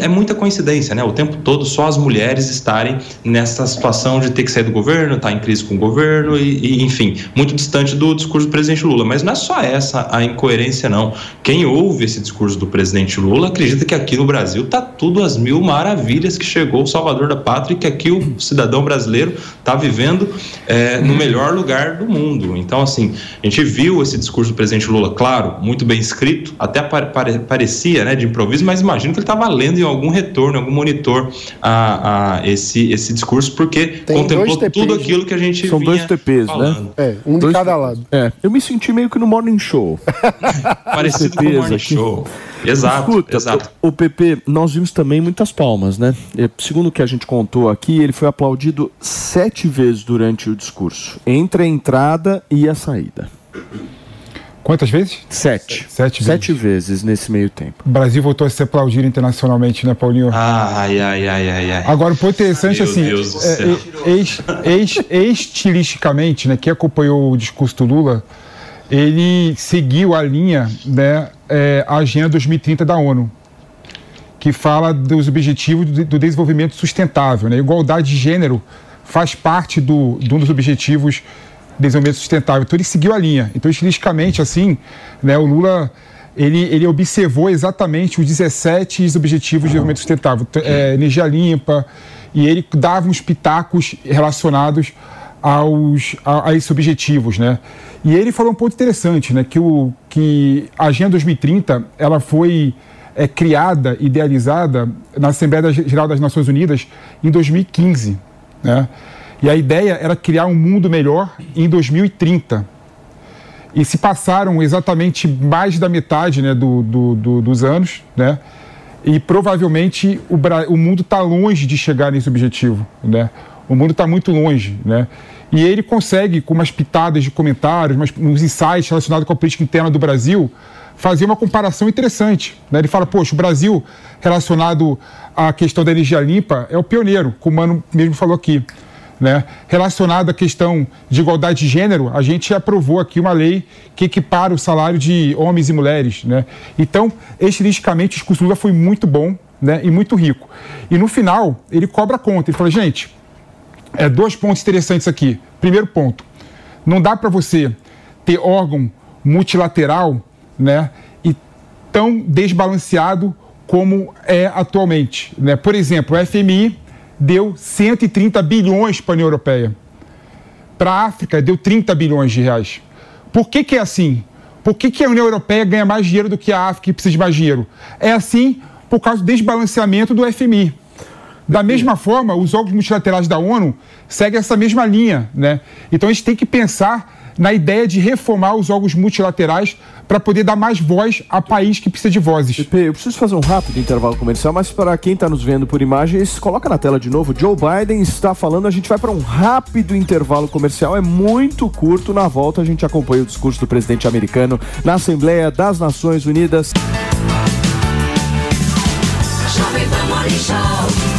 é muita coincidência, né? O tempo todo só as mulheres estarem nessa situação de ter que sair do governo, estar tá em crise com o governo e, e, enfim, muito distante do discurso do presidente Lula. Mas não é só essa a incoerência, não. Quem ouve esse discurso do presidente Lula acredita que aqui no Brasil está tudo às mil maravilhas, que chegou o salvador da pátria e que aqui o cidadão brasileiro está vivendo é, no melhor lugar do mundo. Então, assim, a gente viu esse discurso do presidente Lula, claro, muito bem escrito, até pare parecia né, de improviso, mas imagino que ele estava lendo em algum retorno, em algum monitor a, a esse, esse discurso, porque Tem contemplou TPs, tudo aquilo que a gente São dois TPs, né? falando. né? É, um dois, de cada lado. É, eu me senti meio que no Morning Show. Parecido com o Morning aqui. Show. Exato, Escuta, exato. O, o PP, nós vimos também muitas palmas, né? Segundo o que a gente contou aqui, ele foi aplaudido sete vezes durante o discurso, entre a entrada e a saída. Quantas vezes? Sete. Sete, Sete vezes. vezes nesse meio tempo. O Brasil voltou a ser aplaudido internacionalmente, né, Paulinho? Ai, ai, ai, ai, ai. Agora, o ponto interessante, Meu assim, é, ex, ex, estilisticamente, né, quem acompanhou o discurso do Lula, ele seguiu a linha, né, é, a Agenda 2030 da ONU, que fala dos objetivos do desenvolvimento sustentável, né? Igualdade de gênero faz parte do, de um dos objetivos desenvolvimento sustentável. Então ele seguiu a linha. Então, estilisticamente, assim, né, o Lula ele, ele observou exatamente os 17 objetivos de desenvolvimento sustentável, é, energia limpa, e ele dava uns pitacos relacionados aos, a, a, esses objetivos, né? E ele falou um ponto interessante, né? Que, o, que a Agenda 2030 ela foi é, criada, idealizada na Assembleia Geral das Nações Unidas em 2015, né? E a ideia era criar um mundo melhor em 2030. E se passaram exatamente mais da metade né, do, do, do, dos anos, né? E provavelmente o, o mundo está longe de chegar nesse objetivo, né? O mundo está muito longe, né? E ele consegue, com umas pitadas de comentários, umas, uns insights relacionados com a política interna do Brasil, fazer uma comparação interessante. Né? Ele fala, poxa, o Brasil, relacionado à questão da energia limpa, é o pioneiro, como o Mano mesmo falou aqui. Né? Relacionado à questão de igualdade de gênero, a gente aprovou aqui uma lei que equipara o salário de homens e mulheres. Né? Então, estilisticamente, o discurso Lula foi muito bom né? e muito rico. E no final, ele cobra conta. Ele fala, gente, é, dois pontos interessantes aqui. Primeiro ponto, não dá para você ter órgão multilateral né, e tão desbalanceado como é atualmente. Né? Por exemplo, o FMI deu 130 bilhões para a União Europeia. para a África deu 30 bilhões de reais. Por que, que é assim? Por que, que a União Europeia ganha mais dinheiro do que a África e precisa de mais dinheiro? É assim por causa do desbalanceamento do FMI. Da mesma forma, os órgãos multilaterais da ONU seguem essa mesma linha. Né? Então a gente tem que pensar na ideia de reformar os órgãos multilaterais para poder dar mais voz a país que precisa de vozes. Pepe, eu preciso fazer um rápido intervalo comercial, mas para quem está nos vendo por imagens, coloca na tela de novo. Joe Biden está falando, a gente vai para um rápido intervalo comercial, é muito curto. Na volta a gente acompanha o discurso do presidente americano na Assembleia das Nações Unidas. Jovem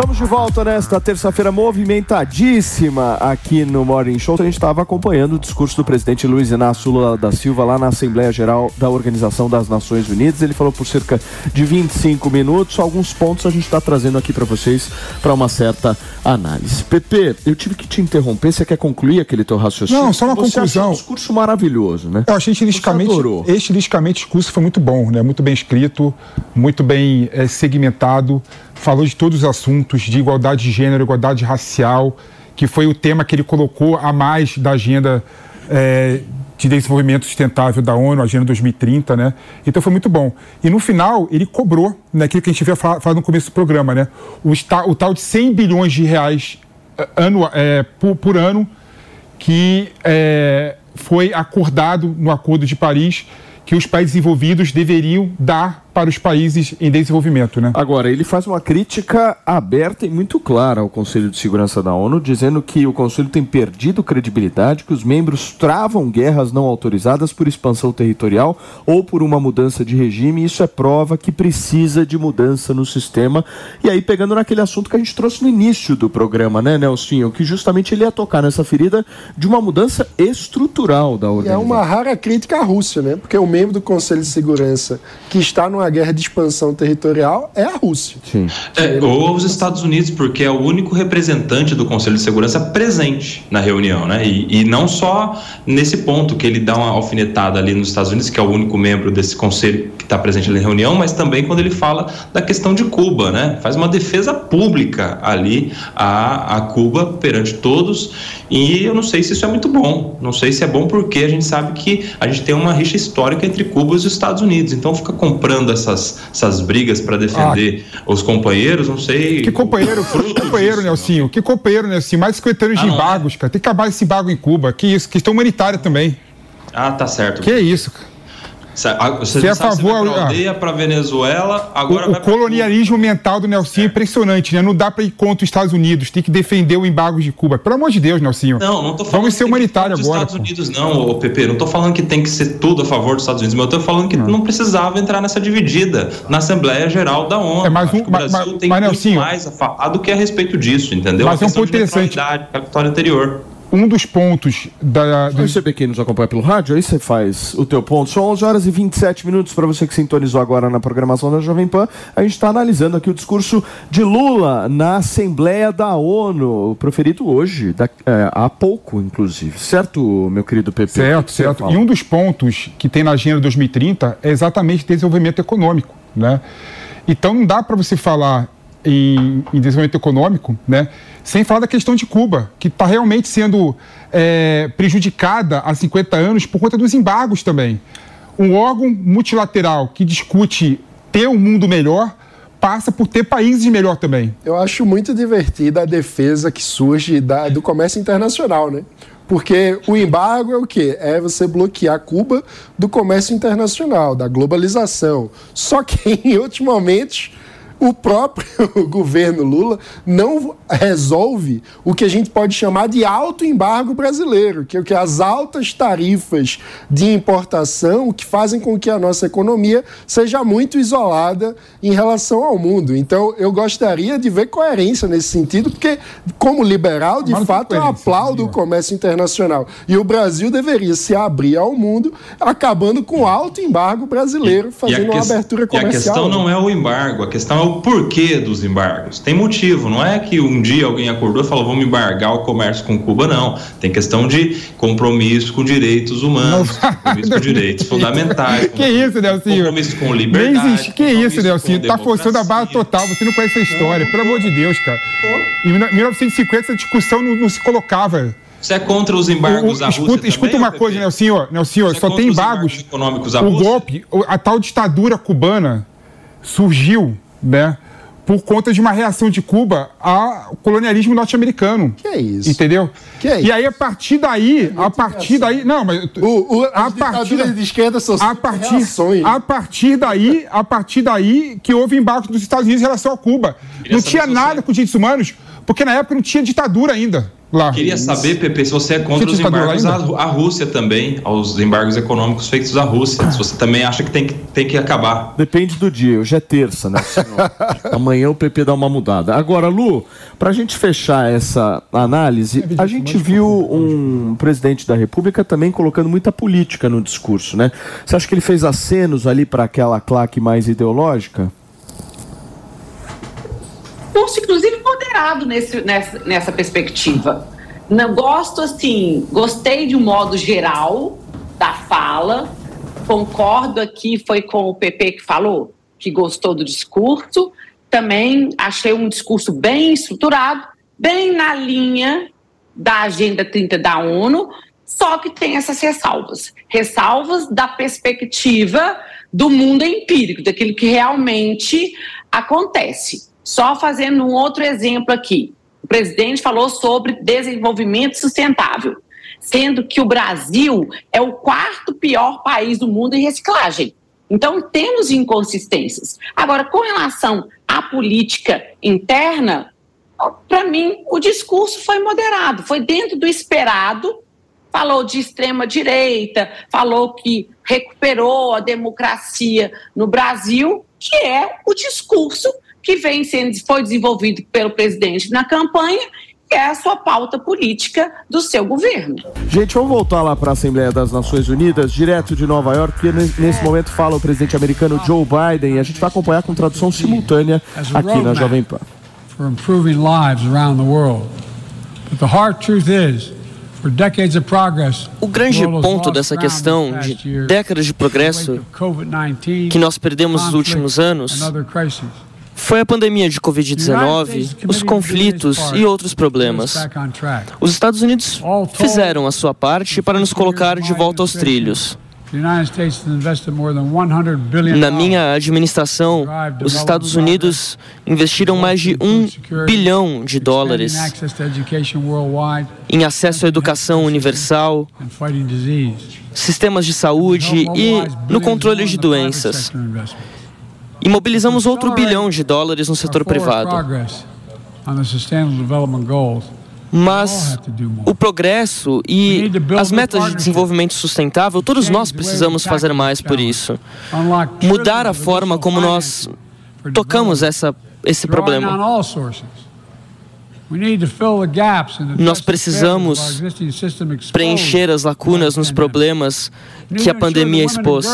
Estamos de volta nesta terça-feira movimentadíssima aqui no Morning Show. A gente estava acompanhando o discurso do presidente Luiz Inácio Lula da Silva lá na Assembleia Geral da Organização das Nações Unidas. Ele falou por cerca de 25 minutos. Alguns pontos a gente está trazendo aqui para vocês para uma certa análise. Pepe, eu tive que te interromper. Você quer concluir aquele teu raciocínio? Não, só uma Você conclusão. um discurso maravilhoso, né? Eu achei estilisticamente, estilisticamente o discurso foi muito bom, né? muito bem escrito, muito bem eh, segmentado, falou de todos os assuntos, de igualdade de gênero, igualdade racial, que foi o tema que ele colocou a mais da agenda eh, de desenvolvimento sustentável da ONU, Agenda 2030, né? Então foi muito bom. E no final, ele cobrou, naquilo que a gente veio falar, no começo do programa, né? O, o tal de 100 bilhões de reais eh, anua- eh, por, por ano que eh, foi acordado no Acordo de Paris que os países envolvidos deveriam dar para os países em desenvolvimento, né? Agora, ele faz uma crítica aberta e muito clara ao Conselho de Segurança da ONU, dizendo que o Conselho tem perdido credibilidade, que os membros travam guerras não autorizadas por expansão territorial ou por uma mudança de regime. e Isso é prova que precisa de mudança no sistema. E aí, pegando naquele assunto que a gente trouxe no início do programa, né, Nelsinho? Que justamente ele ia tocar nessa ferida de uma mudança estrutural da E é organização. uma rara crítica à Rússia, né? Porque o membro do Conselho de Segurança que está numa guerra de expansão territorial é a Rússia. Sim. É, ou os Estados Unidos, porque é o único representante do Conselho de Segurança presente na reunião, né? E, e não só nesse ponto que ele dá uma alfinetada ali nos Estados Unidos, que é o único membro desse conselho que está presente na reunião, mas também quando ele fala da questão de Cuba, né? Faz uma defesa pública ali a, a Cuba perante todos. E eu não sei se isso é muito bom. Não sei se é bom porque a gente sabe que a gente tem uma rixa histórica entre Cuba e os Estados Unidos. Então fica comprando essas, essas brigas para defender os companheiros, não sei. Ah. Que companheiro, que companheiro, Nelsinho. Que companheiro, Nelsinho. Mais de 50 anos Ah, de é? embargos, cara. Tem que acabar esse embargo em Cuba. Que isso, questão humanitária também. Ah, tá certo. Que isso, cara. Você é a favor- ah. aldeia, pra Venezuela, agora O, o colonialismo mental do Nelsinho é impressionante, né? Não dá pra ir contra os Estados Unidos, tem que defender o embargo de Cuba. Pelo amor de Deus, Nelsinho. Não, não tô falando Vamos ser humanitário agora. Estados pô. Unidos, não, ô, Pepe. Não tô falando que tem que ser tudo a favor dos Estados Unidos, mas eu tô falando que não, precisava entrar nessa dividida na Assembleia Geral da ONU. É, mas um- o Brasil mas- tem mas, muito Nelsinho, mais a falar do que a respeito disso, entendeu? Mas A é um questão ponto interessante. é vitória anterior. Um dos pontos da, do, Você que nos acompanha pelo rádio, aí você faz o teu ponto. São 11 horas e 27 minutos para você que sintonizou agora na programação da Jovem Pan. A gente está analisando aqui o discurso de Lula na Assembleia da ONU, proferido hoje, da- é, há pouco, inclusive. Certo, meu querido Pepe? Certo, que certo. fala? E um dos pontos que tem na Agenda 2030 é exatamente desenvolvimento econômico, né? Então não dá para você falar em, em desenvolvimento econômico, né? Sem falar da questão de Cuba, que está realmente sendo é, prejudicada há 50 anos por conta dos embargos também. Um órgão multilateral que discute ter um mundo melhor passa por ter países melhor também. Eu acho muito divertida a defesa que surge da- do comércio internacional, né? Porque o embargo é o quê? É você bloquear Cuba do comércio internacional, da globalização. Só que em outros momentos o próprio governo Lula não resolve o que a gente pode chamar de alto embargo brasileiro, que é o que as altas tarifas de importação que fazem com que a nossa economia seja muito isolada em relação ao mundo. Então, eu gostaria de ver coerência nesse sentido, porque como liberal, de Mas fato, eu aplaudo o comércio internacional. E o Brasil deveria se abrir ao mundo, acabando com o alto embargo brasileiro, fazendo uma abertura E a comercial. questão não é o embargo, a questão é o o porquê dos embargos. Tem motivo, não é que um dia alguém acordou e falou vamos embargar o comércio com Cuba, não. Tem questão de compromisso com direitos humanos, compromisso com direitos fundamentais. que isso, Nelsinho? Compromisso com liberdade. Nem existe. Que isso, Nelsinho? Tá forçando a barra total. Você não conhece a história. Pelo amor de Deus, cara. Em 1950, essa discussão não, não se colocava. Você é contra os embargos o, à Rússia Escuta, escuta também, uma coisa, né, senhor? Né, senhor, Você só é tem embargos. econômicos à O Rússia? golpe, o- a tal ditadura cubana surgiu, né? Por conta de uma reação de Cuba ao colonialismo norte-americano. Que é isso? Entendeu? Que é E aí, a partir daí, a partir daí. Não, mas. O, o, a as ditaduras de esquerda são a partir, reações. a partir daí, a partir daí que houve embargos dos Estados Unidos em relação a Cuba. Não tinha nada com direitos humanos, porque na época não tinha ditadura ainda lá. Queria saber, Pepe, se você é contra Você os embargos à, ainda? à Rússia também, aos embargos econômicos feitos à Rússia. Se você também acha que tem que, tem que acabar. Depende do dia. Hoje é terça, né? Amanhã o PP dá uma mudada. Agora, Lu, pra gente fechar essa análise, a gente viu um presidente da República também colocando muita política no discurso, né? Você acha que ele fez acenos ali para aquela claque mais ideológica? discurso, inclusive, nesse, nessa, nessa perspectiva. Não gosto assim, gostei de um modo geral da fala, concordo aqui, foi com o PP que falou, que gostou do discurso. Também achei um discurso bem estruturado, bem na linha da Agenda 30 da ONU, só que tem essas ressalvas. Ressalvas da perspectiva do mundo empírico, daquilo que realmente acontece. Só fazendo um outro exemplo aqui. O presidente falou sobre desenvolvimento sustentável, sendo que o Brasil é o quarto pior país do mundo em reciclagem. Então, temos inconsistências. Agora, com relação à política interna, para mim, o discurso foi moderado, foi dentro do esperado. Falou de extrema-direita, falou que recuperou a democracia no Brasil, que é o discurso que vem sendo foi desenvolvido pelo presidente na campanha, que é a sua pauta política do seu governo. Gente, vamos voltar lá para a Assembleia das Nações Unidas, direto de Nova York, porque ne- nesse momento fala o presidente americano Joe Biden e a gente vai acompanhar com tradução simultânea aqui na Jovem Pan. for improving lives around the world. But the hard truth is, for decades of progress, O grande ponto dessa questão de décadas de in the wake progresso of COVID-19, que nós perdemos nos últimos anos. Foi a pandemia de Covid-19, os conflitos e outros problemas. Os Estados Unidos fizeram a sua parte para nos colocar de volta aos trilhos. The United States has invested more than 100 billion Na minha administração, os Estados Unidos investiram mais de um bilhão de dólares em acesso à educação universal, sistemas de saúde e no controle de doenças. E mobilizamos outro bilhão de dólares no setor privado. Mas o progresso e as metas de desenvolvimento sustentável, todos nós precisamos fazer mais por isso. Mudar a forma como nós tocamos essa, esse problema. Nós precisamos. Preencher as lacunas nos problemas que a pandemia expôs.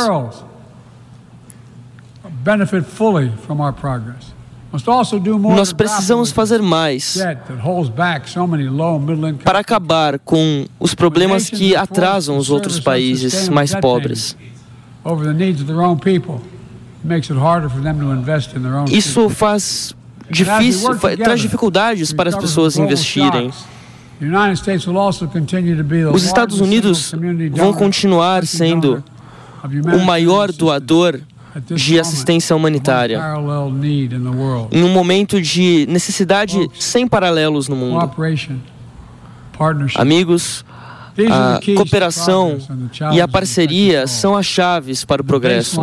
Nós precisamos fazer mais para acabar com os problemas que atrasam os outros países mais pobres. Isso faz difícil, traz dificuldades para as pessoas investirem. Os Estados Unidos vão continuar sendo o maior doador de assistência humanitária. Em um momento de necessidade sem paralelos no mundo. Amigos, a cooperação e a parceria são as chaves para o progresso.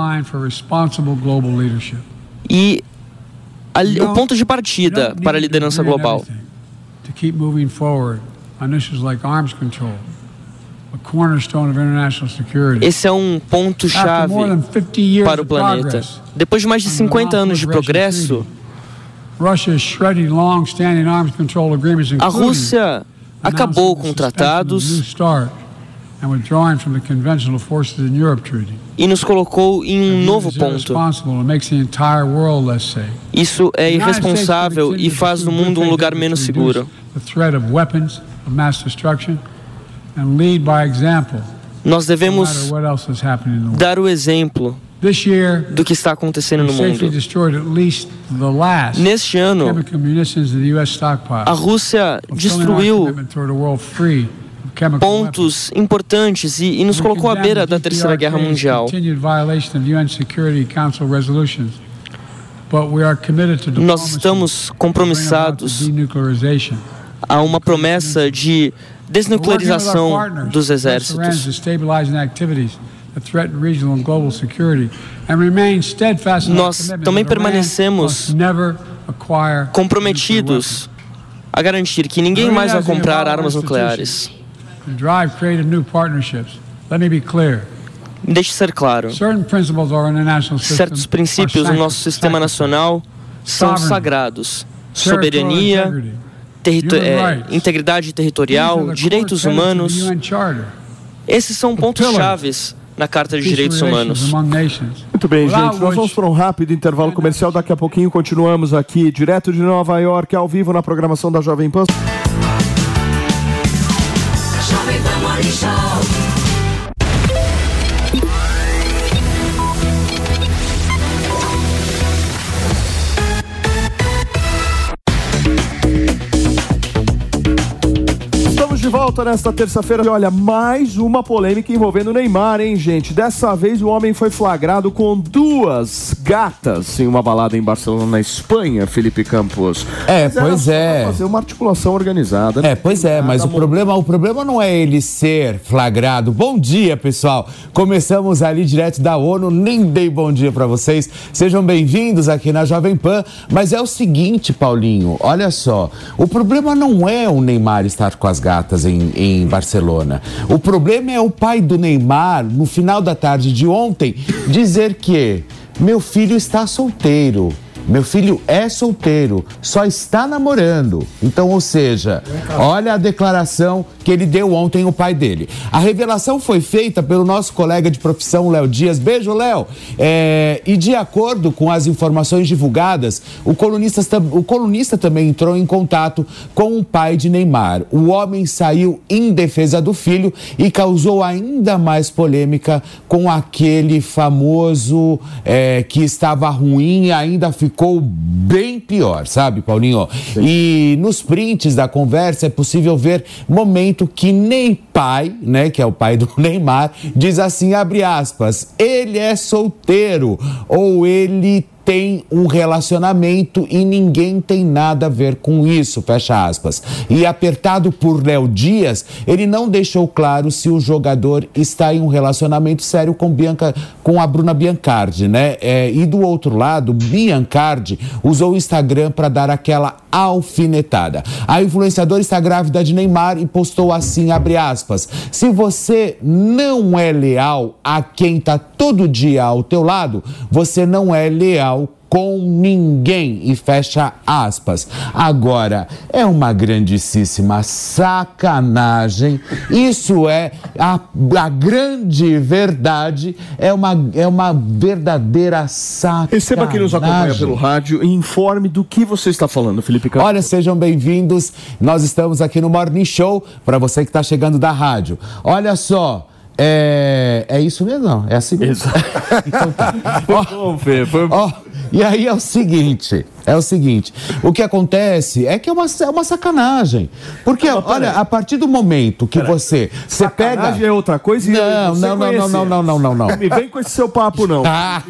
e a o ponto de partida para a liderança global. Esse é um ponto-chave After more than 50 years para o planeta. Depois de mais de 50 anos de progresso, a Rússia acabou com tratados e nos colocou em um novo ponto. Isso é irresponsável e faz do mundo um lugar menos seguro. Nós devemos dar o exemplo do que está acontecendo no mundo. Neste ano, a Rússia destruiu pontos importantes e, e nos colocou à beira da Terceira Guerra Mundial. Nós estamos compromissados a uma promessa de desnuclearização dos exércitos. Nós também permanecemos comprometidos a garantir que ninguém mais vai comprar armas nucleares. Deixe ser claro: certos princípios no nosso sistema nacional são sagrados. Soberania, territo é, integridade territorial, direitos humanos. Esses são pontos chaves na Carta de Direitos Humanos. Muito bem, gente. Nós vamos para um rápido intervalo comercial. Daqui a pouquinho continuamos aqui, direto de Nova York, ao vivo na programação da Jovem Pan. Festival. Volta nesta terça-feira. Olha, mais uma polêmica envolvendo o Neymar, hein, gente? Dessa vez o homem foi flagrado com duas gatas em uma balada em Barcelona, na Espanha, Felipe Campos. É, mas pois é. Fazer uma articulação organizada. Né? É, pois é, mas o problema, o problema não é ele ser flagrado. Bom dia, pessoal. Começamos ali direto da ONU, nem dei bom dia para vocês. Sejam bem-vindos aqui na Jovem Pan. Mas é o seguinte, Paulinho, olha só. O problema não é o Neymar estar com as gatas em, em Barcelona. O problema é o pai do Neymar, no final da tarde de ontem, dizer que meu filho está solteiro. Meu filho é solteiro, só está namorando. Então, ou seja, olha a declaração que ele deu ontem o pai dele. A revelação foi feita pelo nosso colega de profissão, Léo Dias. Beijo, Léo. É, e de acordo com as informações divulgadas, o colunista, o colunista também entrou em contato com o pai de Neymar. O homem saiu em defesa do filho e causou ainda mais polêmica com aquele famoso é, que estava ruim e ainda ficou bem pior, sabe, Paulinho? Sim. E nos prints da conversa é possível ver momento que nem pai, né, que é o pai do Neymar, diz assim, abre aspas, ele é solteiro ou ele tem um relacionamento e ninguém tem nada a ver com isso, fecha aspas. E apertado por Léo Dias, ele não deixou claro se o jogador está em um relacionamento sério com, Bianca, com a Bruna Biancardi, né? É, e do outro lado, Biancardi usou o Instagram para dar aquela alfinetada. A influenciadora está grávida de Neymar e postou assim, abre aspas, se você não é leal a quem está todo dia ao teu lado, você não é leal com ninguém e fecha aspas. Agora, é uma grandíssima sacanagem. Isso é a, a grande verdade, é uma, é uma verdadeira sacanagem. Receba quem nos acompanha pelo rádio e informe do que você está falando, Felipe Campos. Olha, sejam bem-vindos. Nós estamos aqui no Morning Show para você que está chegando da rádio. Olha só, é, é isso mesmo? Não, é assim mesmo. então tá. Foi bom, Fê. Foi... Ó, e aí é o seguinte, é o seguinte, o que acontece é que é uma, é uma sacanagem. Porque, não, olha, a partir do momento que você, você pega... é outra coisa e não, não, não, não, não, não, não, não, não. Me vem com esse seu papo, não. Ah,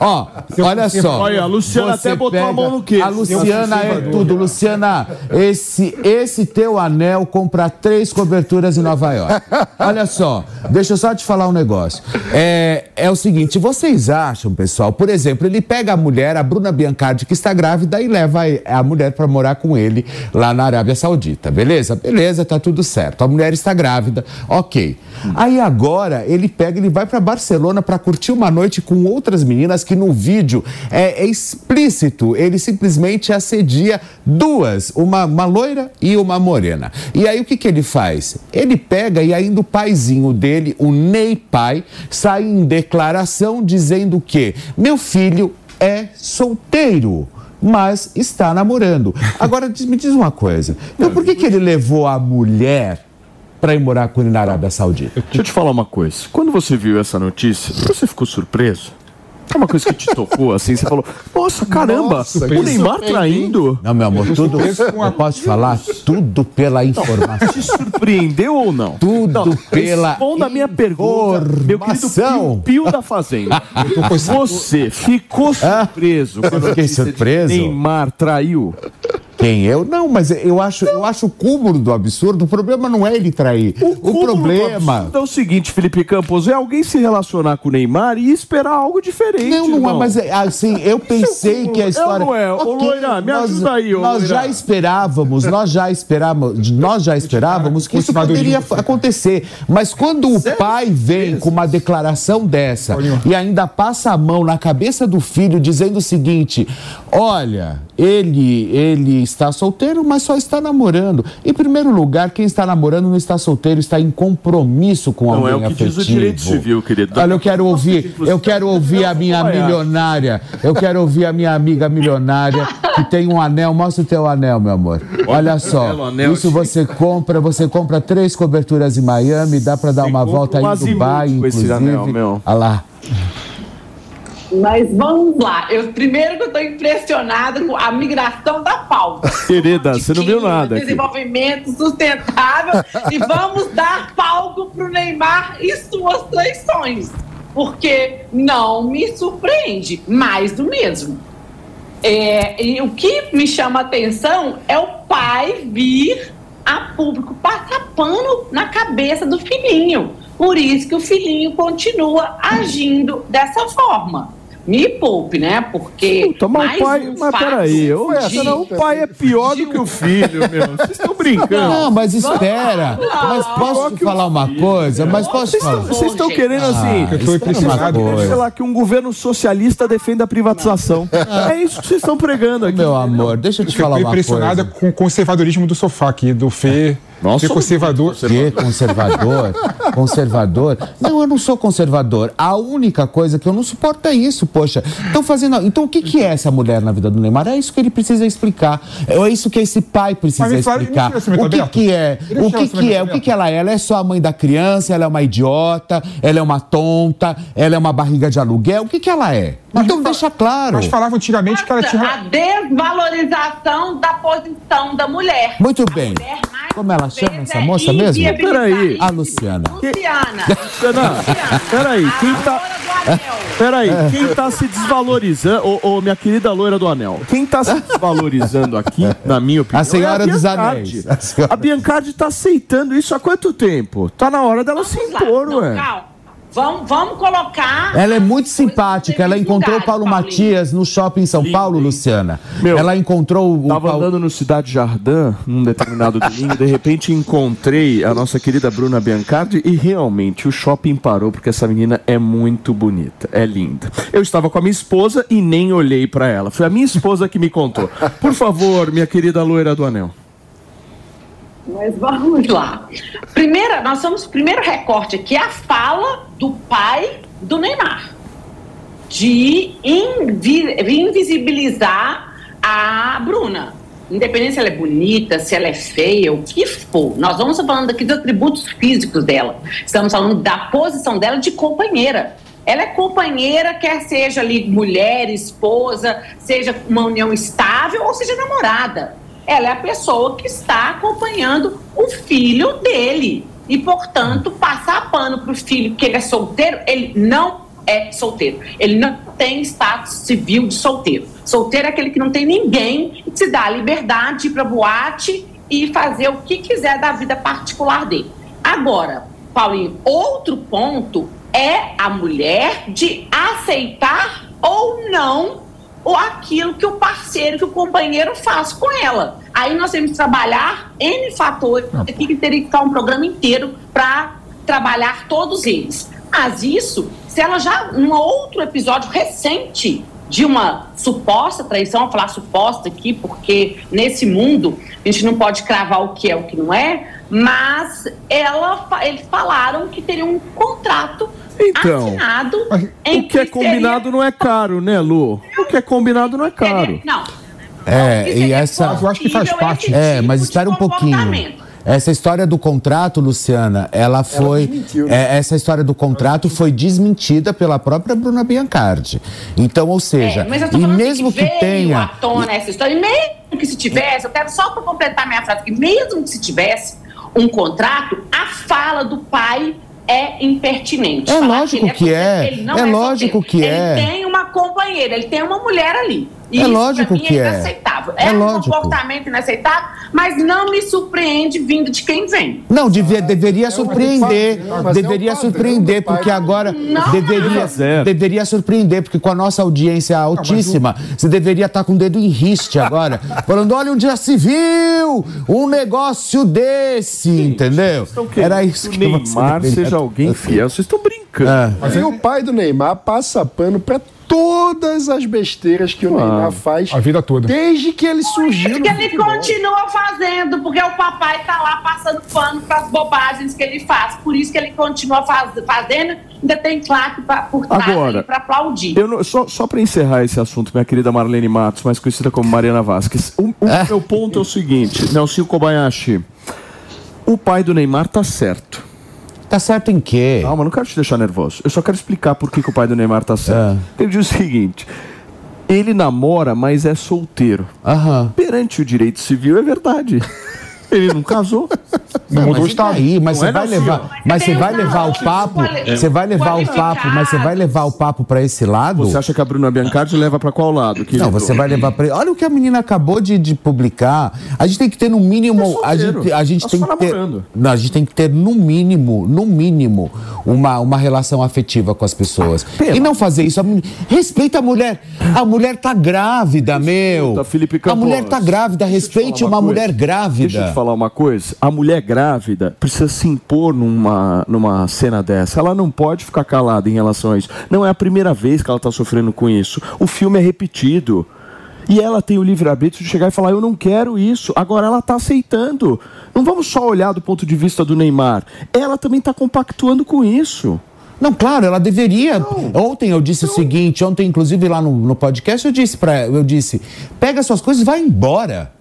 ó, olha só. Olha, a Luciana até botou pega, a mão no quê? A Luciana é tudo. Luciana, esse, esse teu anel compra três coberturas em Nova York. Olha só, deixa eu só te falar um negócio. É, é o seguinte, vocês acham, pessoal, por exemplo, ele pega a mulher, a Bruna Biancardi, que está grávida e leva a mulher para morar com ele lá na Arábia Saudita. Beleza? Beleza, tá tudo certo. A mulher está grávida, ok. Aí agora ele pega, ele vai para Barcelona para curtir uma noite com outras meninas que no vídeo é, é explícito. Ele simplesmente assedia duas, uma, uma loira e uma morena. E aí o que, que ele faz? Ele pega e ainda o paizinho dele, o Ney Pai, sai em declaração dizendo que meu filho é solteiro mas está namorando. Agora, me diz uma coisa. Então, por que, que ele levou a mulher para ir morar com ele na Arábia Saudita? Deixa eu te falar uma coisa. Quando você viu essa notícia, você ficou surpreso? É uma coisa que te tocou, assim, você falou, nossa, caramba, Nossa, o Neymar traindo? Não, meu amor, tudo. Eu posso falar? Tudo pela informação. Te surpreendeu ou não? Tudo pela Responda a minha pergunta, meu querido. Pio, Pio da Fazenda. Você ficou surpreso Eu quando fiquei de surpreso? Neymar traiu? Quem eu? Não, mas eu acho, eu acho o cúmulo do absurdo. O problema não é ele trair. O, cúmulo do problema. absurdo É o seguinte, Felipe Campos, é alguém se relacionar com o Neymar e esperar algo diferente. Não, não é, irmão. mas é, assim, eu pensei que a história. É ou não é? Ô, Loira, me nós, ajuda aí, ô, Nós Loira. já esperávamos, nós já esperávamos, nós já esperávamos que isso poderia acontecer. Mas quando o pai vem com uma declaração dessa e ainda passa a mão na cabeça do filho dizendo o seguinte: olha, ele, ele está solteiro, mas só está namorando. Em primeiro lugar, quem está namorando não está solteiro, está em compromisso com Não, alguém é o que afetivo. diz o direito civil, querido. Olha, eu quero ouvir, eu quero ouvir a minha milionária, eu quero ouvir a minha amiga milionária que tem um anel. Mostra o teu anel, meu amor. Olha só, isso você compra, você compra três coberturas em Miami, dá pra dar uma volta aí em Dubai, inclusive. Olha lá. Mas vamos lá. Eu, primeiro que eu estou impressionada com a migração da pauta. Querida, você não viu nada. aqui. Desenvolvimento sustentável e vamos dar palco para o Neymar e suas traições. Porque não me surpreende. Mais do mesmo. É, e o que me chama a atenção é o pai vir a público passar pano na cabeça do filhinho. Por isso que o filhinho continua agindo dessa forma. Me poupe, né? Porque. Puta, mas mais o pai. um Mas peraí, ô, de- essa não, o pai é pior do que o filho, meu. Vocês estão brincando. Não, mas espera. Mas posso te falar uma coisa? Mas posso Vocês falar? estão- Vocês estão querendo assim. Ah, Eu tô coisa. Sei lá, que um governo socialista defenda a privatização. É isso que vocês estão pregando aqui. Meu amor, deixa eu te Eu falar uma impressionada coisa. com o conservadorismo do sofá aqui, do Fê. Nossa, Fê conservador. Que conservador? conservador? Não, eu não sou conservador. A única coisa que eu não suporto é isso, poxa. Estão fazendo. Então o que, que é essa mulher na vida do Neymar? É isso que ele precisa explicar. É isso que esse pai precisa Mas explicar. o que, que é? Ele O que, que é? O que, que ela é? Ela é só a mãe da criança, ela é uma idiota, ela é uma tonta, ela é uma barriga de aluguel. O que, que ela é? Então deixa claro. Mas falava antigamente que ela tinha. A desvalorização da posição da mulher. Muito bem. Mulher mais Como ela uma chama essa é moça mesmo? Peraí. A Luciana. Luciana. Não, peraí, quem tá. Peraí, quem tá se desvalorizando, ô, ô, minha querida loira do anel, quem tá se desvalorizando aqui, na minha opinião, A senhora é a dos anéis. A senhora- A Biancardi tá aceitando isso há quanto tempo? Tá na hora dela se Vamos lá. impor, Não, ué. calma. Vamos, vamos colocar. Ela é muito simpática. Ela encontrou o lugares, Paulo Paulinho. Matias no shopping em São Paulo, Luciana. Meu, ela encontrou o Tava Paulo. andando no Cidade Jardim num determinado domingo, de repente encontrei a nossa querida Bruna Biancardi e realmente o shopping parou porque essa menina é muito bonita, é linda. Eu estava com a minha esposa e nem olhei pra ela. Foi a minha esposa que me contou. Por favor, minha querida loira do anel. Mas vamos lá. Primeira, nós somos o primeiro recorte aqui, a fala do pai do Neymar. De invi- invisibilizar a Bruna. Independente se ela é bonita, se ela é feia, o que for. Nós vamos falando aqui dos atributos físicos dela. Estamos falando da posição dela de companheira. Ela é companheira, quer seja ali mulher, esposa, seja uma união estável ou seja namorada ela é a pessoa que está acompanhando o filho dele. E, portanto, passar pano para o filho que ele é solteiro, ele não é solteiro. Ele não tem status civil de solteiro. Solteiro é aquele que não tem ninguém e se dá a liberdade de ir para boate e fazer o que quiser da vida particular dele. Agora, Paulinho, outro ponto é a mulher de aceitar ou não ou aquilo que o parceiro, que o companheiro faz com ela. Aí nós temos que trabalhar N fatores, aqui que teria que ficar um programa inteiro para trabalhar todos eles. Mas isso, se ela já, num outro episódio recente de uma suposta traição, vou falar suposta aqui, porque nesse mundo a gente não pode cravar o que é o que não é, mas ela, eles falaram que teria um contrato Então, assinado o que é combinado não é caro, né, Lu? O que é combinado não é caro. Não, É, e essa. Mas eu acho que faz parte. É, mas espera um pouquinho. Essa história do contrato, Luciana, ela foi. desmentiu, né? é, essa história do contrato foi desmentida pela própria Bruna Biancardi. Então, ou seja, É, mas eu tô e falando mesmo que veio tenha. à tona essa história, e mesmo que se tivesse, eu quero só para completar minha frase, que mesmo que se tivesse um contrato, a fala do pai é impertinente. É Falar lógico ele que é. solteiro, ele não É lógico que é. Ele tem uma companheira, ele tem uma mulher ali. E É isso, lógico mim, que é é. inaceitável. É É, um lógico. comportamento inaceitável, mas não me surpreende vindo de quem vem. Não, devia, deveria surpreender. padrão, mas é deveria surpreender, porque agora Não, deveria, zero. deveria surpreender, porque com a nossa audiência altíssima, você deveria estar com o dedo em riste agora, falando: olha, já se viu um negócio desse, entendeu? Era isso que o você Neymar seja alguém fiel. Vocês estão brincando. É. Mas aí o pai do Neymar passa pano pra todas as besteiras que o Neymar faz A vida toda. desde que ele surgiu. Porque no ele futebol. continua fazendo, porque o papai tá lá passando pano para as bobagens que ele faz. Por isso que ele continua faz, fazendo, ainda tem claque pra, por trás Agora, para aplaudir. Eu não- só só para encerrar esse assunto, minha querida Marlene Matos, mais conhecida como Mariana Vasquez, o, o meu ponto é o seguinte, Nelson Kobayashi, o pai do Neymar tá certo. Tá certo em quê? Calma, não quero te deixar nervoso. Eu só quero explicar por que, que o pai do Neymar tá certo. É. Ele diz o seguinte: ele namora, mas é solteiro. Aham. Perante o direito civil é verdade. Ele não casou. Não mudou o Mas estado. daí? Mas Não você é, vai Nelson? levar, mas você vai levar o papo, você vai levar o papo, mas você vai levar o papo pra esse lado? Você acha que a Bruna Biancardi leva pra qual lado? querido? Não, você vai levar pra. Olha o que a menina acabou de, de publicar. A gente tem que ter no mínimo. É a gente, a gente tem que ter. Não, a gente tem que ter no mínimo, no mínimo, uma, uma relação afetiva com as pessoas. Pela. E não fazer isso. A men- Respeita a mulher. A mulher tá grávida, meu. Felipe a mulher tá grávida. Respeite uma, coisa. mulher grávida. Deixa eu te falar uma coisa. A mulher grávida precisa se impor numa, numa cena dessa. Ela não pode ficar calada em relação a isso. Não é a primeira vez que ela está sofrendo com isso. O filme é repetido. E ela tem o livre-arbítrio de chegar e falar: Eu não quero isso. Agora ela está aceitando. Não vamos só olhar do ponto de vista do Neymar. Ela também está compactuando com isso. Não, claro, ela deveria. Ontem eu disse o seguinte, ontem inclusive lá no, no podcast eu disse para eu disse, pega suas coisas e vai embora.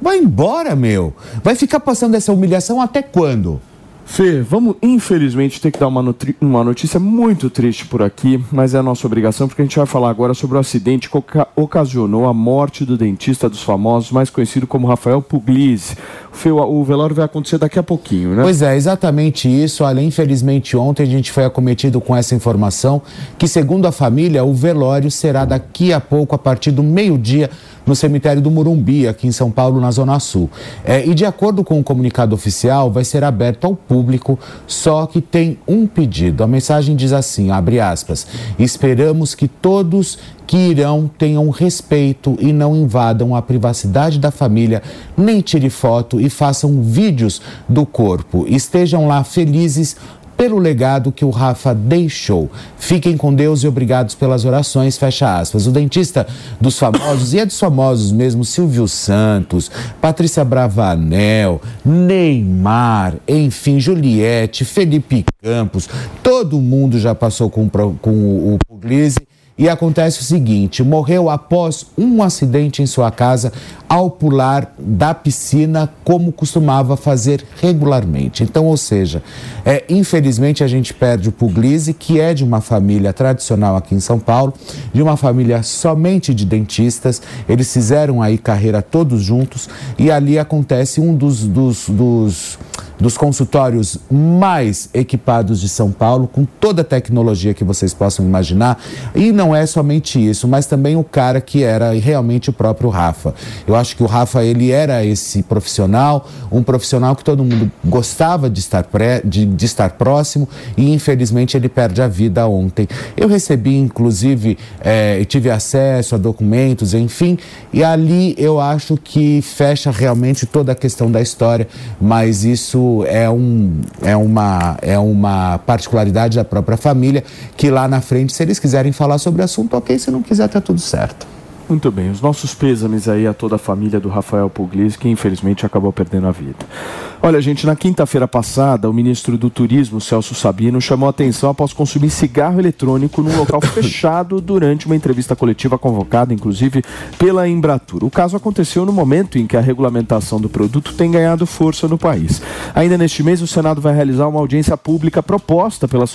Vai embora, meu. Vai ficar passando essa humilhação até quando? Fê, vamos infelizmente ter que dar uma, uma notícia muito triste por aqui, mas é a nossa obrigação porque a gente vai falar agora sobre o acidente que oca- ocasionou a morte do dentista dos famosos, mais conhecido como Rafael Puglisi. Fê, o, o velório vai acontecer daqui a pouquinho, né? Pois é, exatamente isso. Olha, infelizmente ontem a gente foi acometido com essa informação que, segundo a família, o velório será daqui a pouco, a partir do meio-dia, no cemitério do Morumbi, aqui em São Paulo, na Zona Sul. É, e de acordo com o comunicado oficial, vai ser aberto ao público, só que tem um pedido. A mensagem diz assim, abre aspas, esperamos que todos que irão tenham respeito e não invadam a privacidade da família, nem tire foto e façam vídeos do corpo. Estejam lá felizes pelo legado que o Rafa deixou. Fiquem com Deus e obrigados pelas orações, fecha aspas. O dentista dos famosos, e é dos famosos mesmo, Silvio Santos, Patrícia Bravanel, Neymar, enfim, Juliette, Felipe Campos, todo mundo já passou com, com o Puglisi. E acontece o seguinte: morreu após um acidente em sua casa ao pular da piscina, como costumava fazer regularmente. Então, ou seja, é, infelizmente a gente perde o Puglisi, que é de uma família tradicional aqui em São Paulo, de uma família somente de dentistas. Eles fizeram aí carreira todos juntos e ali acontece um dos, dos, dos dos consultórios mais equipados de São Paulo, com toda a tecnologia que vocês possam imaginar. E não é somente isso, mas também o cara que era realmente o próprio Rafa. Eu acho que o Rafa ele era esse profissional, um profissional que todo mundo gostava de estar, pré, de, de estar próximo e infelizmente ele perde a vida ontem. Eu recebi, inclusive, é, tive acesso a documentos, enfim, e ali eu acho que fecha realmente toda a questão da história, mas isso é, um, é, uma, é uma particularidade da própria família que lá na frente, se eles quiserem falar sobre o assunto, ok, se não quiser, tá tudo certo. Muito bem, os nossos pêsames aí a toda a família do Rafael Puglisi, que infelizmente acabou perdendo a vida. Olha, gente, na quinta-feira passada, o ministro do Turismo, Celso Sabino, chamou a atenção após consumir cigarro eletrônico num local fechado durante uma entrevista coletiva convocada, inclusive, pela Embratur. O caso aconteceu no momento em que a regulamentação do produto tem ganhado força no país. Ainda neste mês, o Senado vai realizar uma audiência pública proposta pela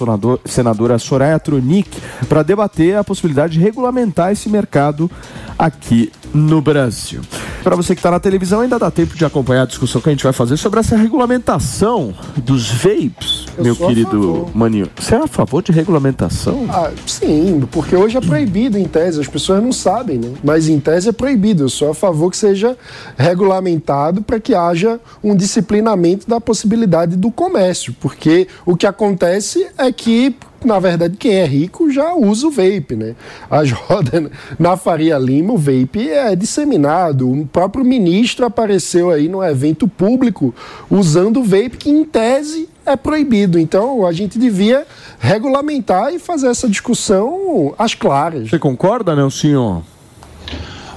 senadora Soraya Tronic para debater a possibilidade de regulamentar esse mercado aqui no Brasil. Para você que está na televisão, ainda dá tempo de acompanhar a discussão que a gente vai fazer sobre essa regulamentação dos vapes, Eu meu querido. Maninho. Você é a favor de regulamentação? Ah, sim, porque hoje é proibido em tese, as pessoas não sabem, né? Mas em tese é proibido. Eu sou a favor que seja regulamentado para que haja um disciplinamento da possibilidade do comércio, porque o que acontece é que na verdade, quem é rico já usa o vape, né? As rodas na Faria Lima, o vape é disseminado. O próprio ministro apareceu aí num evento público usando o vape, que em tese é proibido. Então, a gente devia regulamentar e fazer essa discussão às claras. Você concorda, Nelsinho?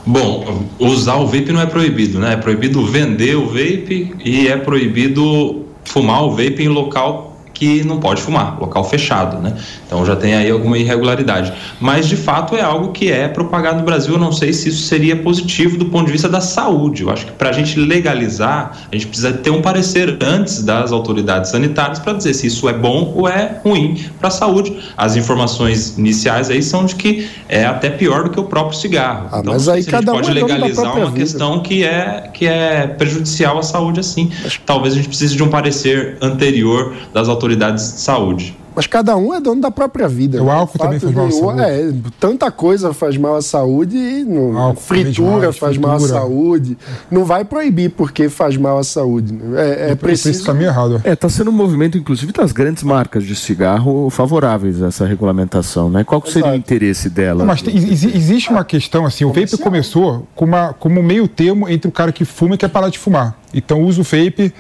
Bom, usar o vape não é proibido, né? É proibido vender o vape e é proibido fumar o vape em local que não pode fumar, local fechado, né? Então já tem aí alguma irregularidade. Mas de fato é algo que é propagado no Brasil. Eu não sei se isso seria positivo do ponto de vista da saúde. Eu acho que para a gente legalizar, a gente precisa ter um parecer antes das autoridades sanitárias para dizer se isso é bom ou é ruim para a saúde. As informações iniciais aí são de que é até pior do que o próprio cigarro. Ah, então, mas aí se a gente cada um pode é legalizar uma vida. questão que é, que é prejudicial à saúde assim. Talvez a gente precise de um parecer anterior das autoridades de saúde. Mas cada um é dono da própria vida. O né? álcool também faz mal à saúde. É, tanta coisa faz mal à saúde, e não- Álcool fritura faz mal à fritura. saúde. Não vai proibir porque faz mal à saúde. né? É, é isso esse preciso. caminho errado. É, tá sendo um movimento, inclusive, das grandes marcas de cigarro favoráveis a essa regulamentação, né? Qual que seria o Exato. interesse dela? Não, mas tem- exi- existe uma questão assim, o vape começou com uma, como um meio termo entre o cara que fuma e quer parar de fumar. Então usa o vape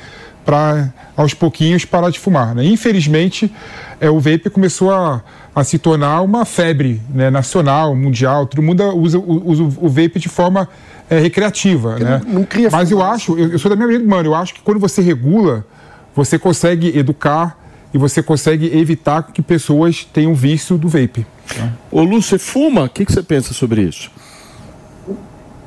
para aos pouquinhos parar de fumar. Né? Infelizmente, é, o vape começou a, a se tornar uma febre né, nacional, mundial. Todo mundo usa, o- usa o vape de forma é, recreativa. Né? não- não cria Mas eu acho, eu, eu sou da mesma linha, mano, eu acho que quando você regula, você consegue educar e você consegue evitar que pessoas tenham vício do vape. Ô, Lu, você fuma? O que, que você pensa sobre isso?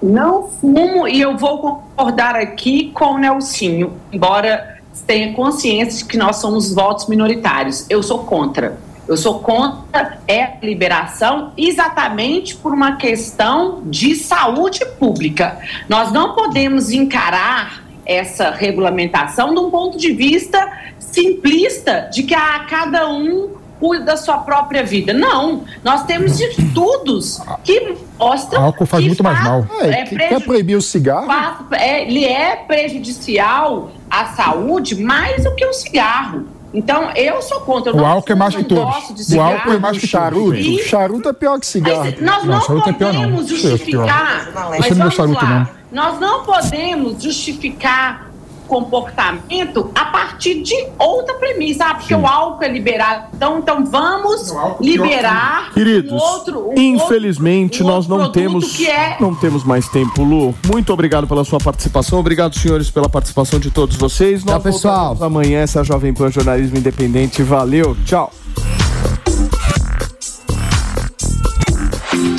Não fumo e eu vou concordar aqui com o Nelsinho, embora tenha consciência de que nós somos votos minoritários. Eu sou contra. Eu sou contra a liberação exatamente por uma questão de saúde pública. Nós não podemos encarar essa regulamentação de um ponto de vista simplista de que ah, cada um cuida da sua própria vida. Não, nós temos estudos que mostram Álcool faz que muito mais mal. É, que- quer proibir o cigarro? faz- é, ele é prejudicial à saúde mais do que o cigarro. Então, eu sou contra. Eu O álcool é mais que todos. O álcool é mais O que charuto. E- Charuto é pior que cigarro. Mas nós Não, não, charuto é pior, não. podemos é justificar. Mas é vamos charuto, lá. não. Nós não podemos justificar comportamento a partir de outra premissa, ah, porque o álcool é liberado. Então, então vamos liberar Queridos, um outro, um infelizmente outro- um nós não temos que é não temos mais tempo, Lu. Muito obrigado pela sua participação. Obrigado, senhores, pela participação de todos vocês. Nós Tchau, pessoal. Amanhã essa Jovem Pan Jornalismo Independente. Valeu. Tchau.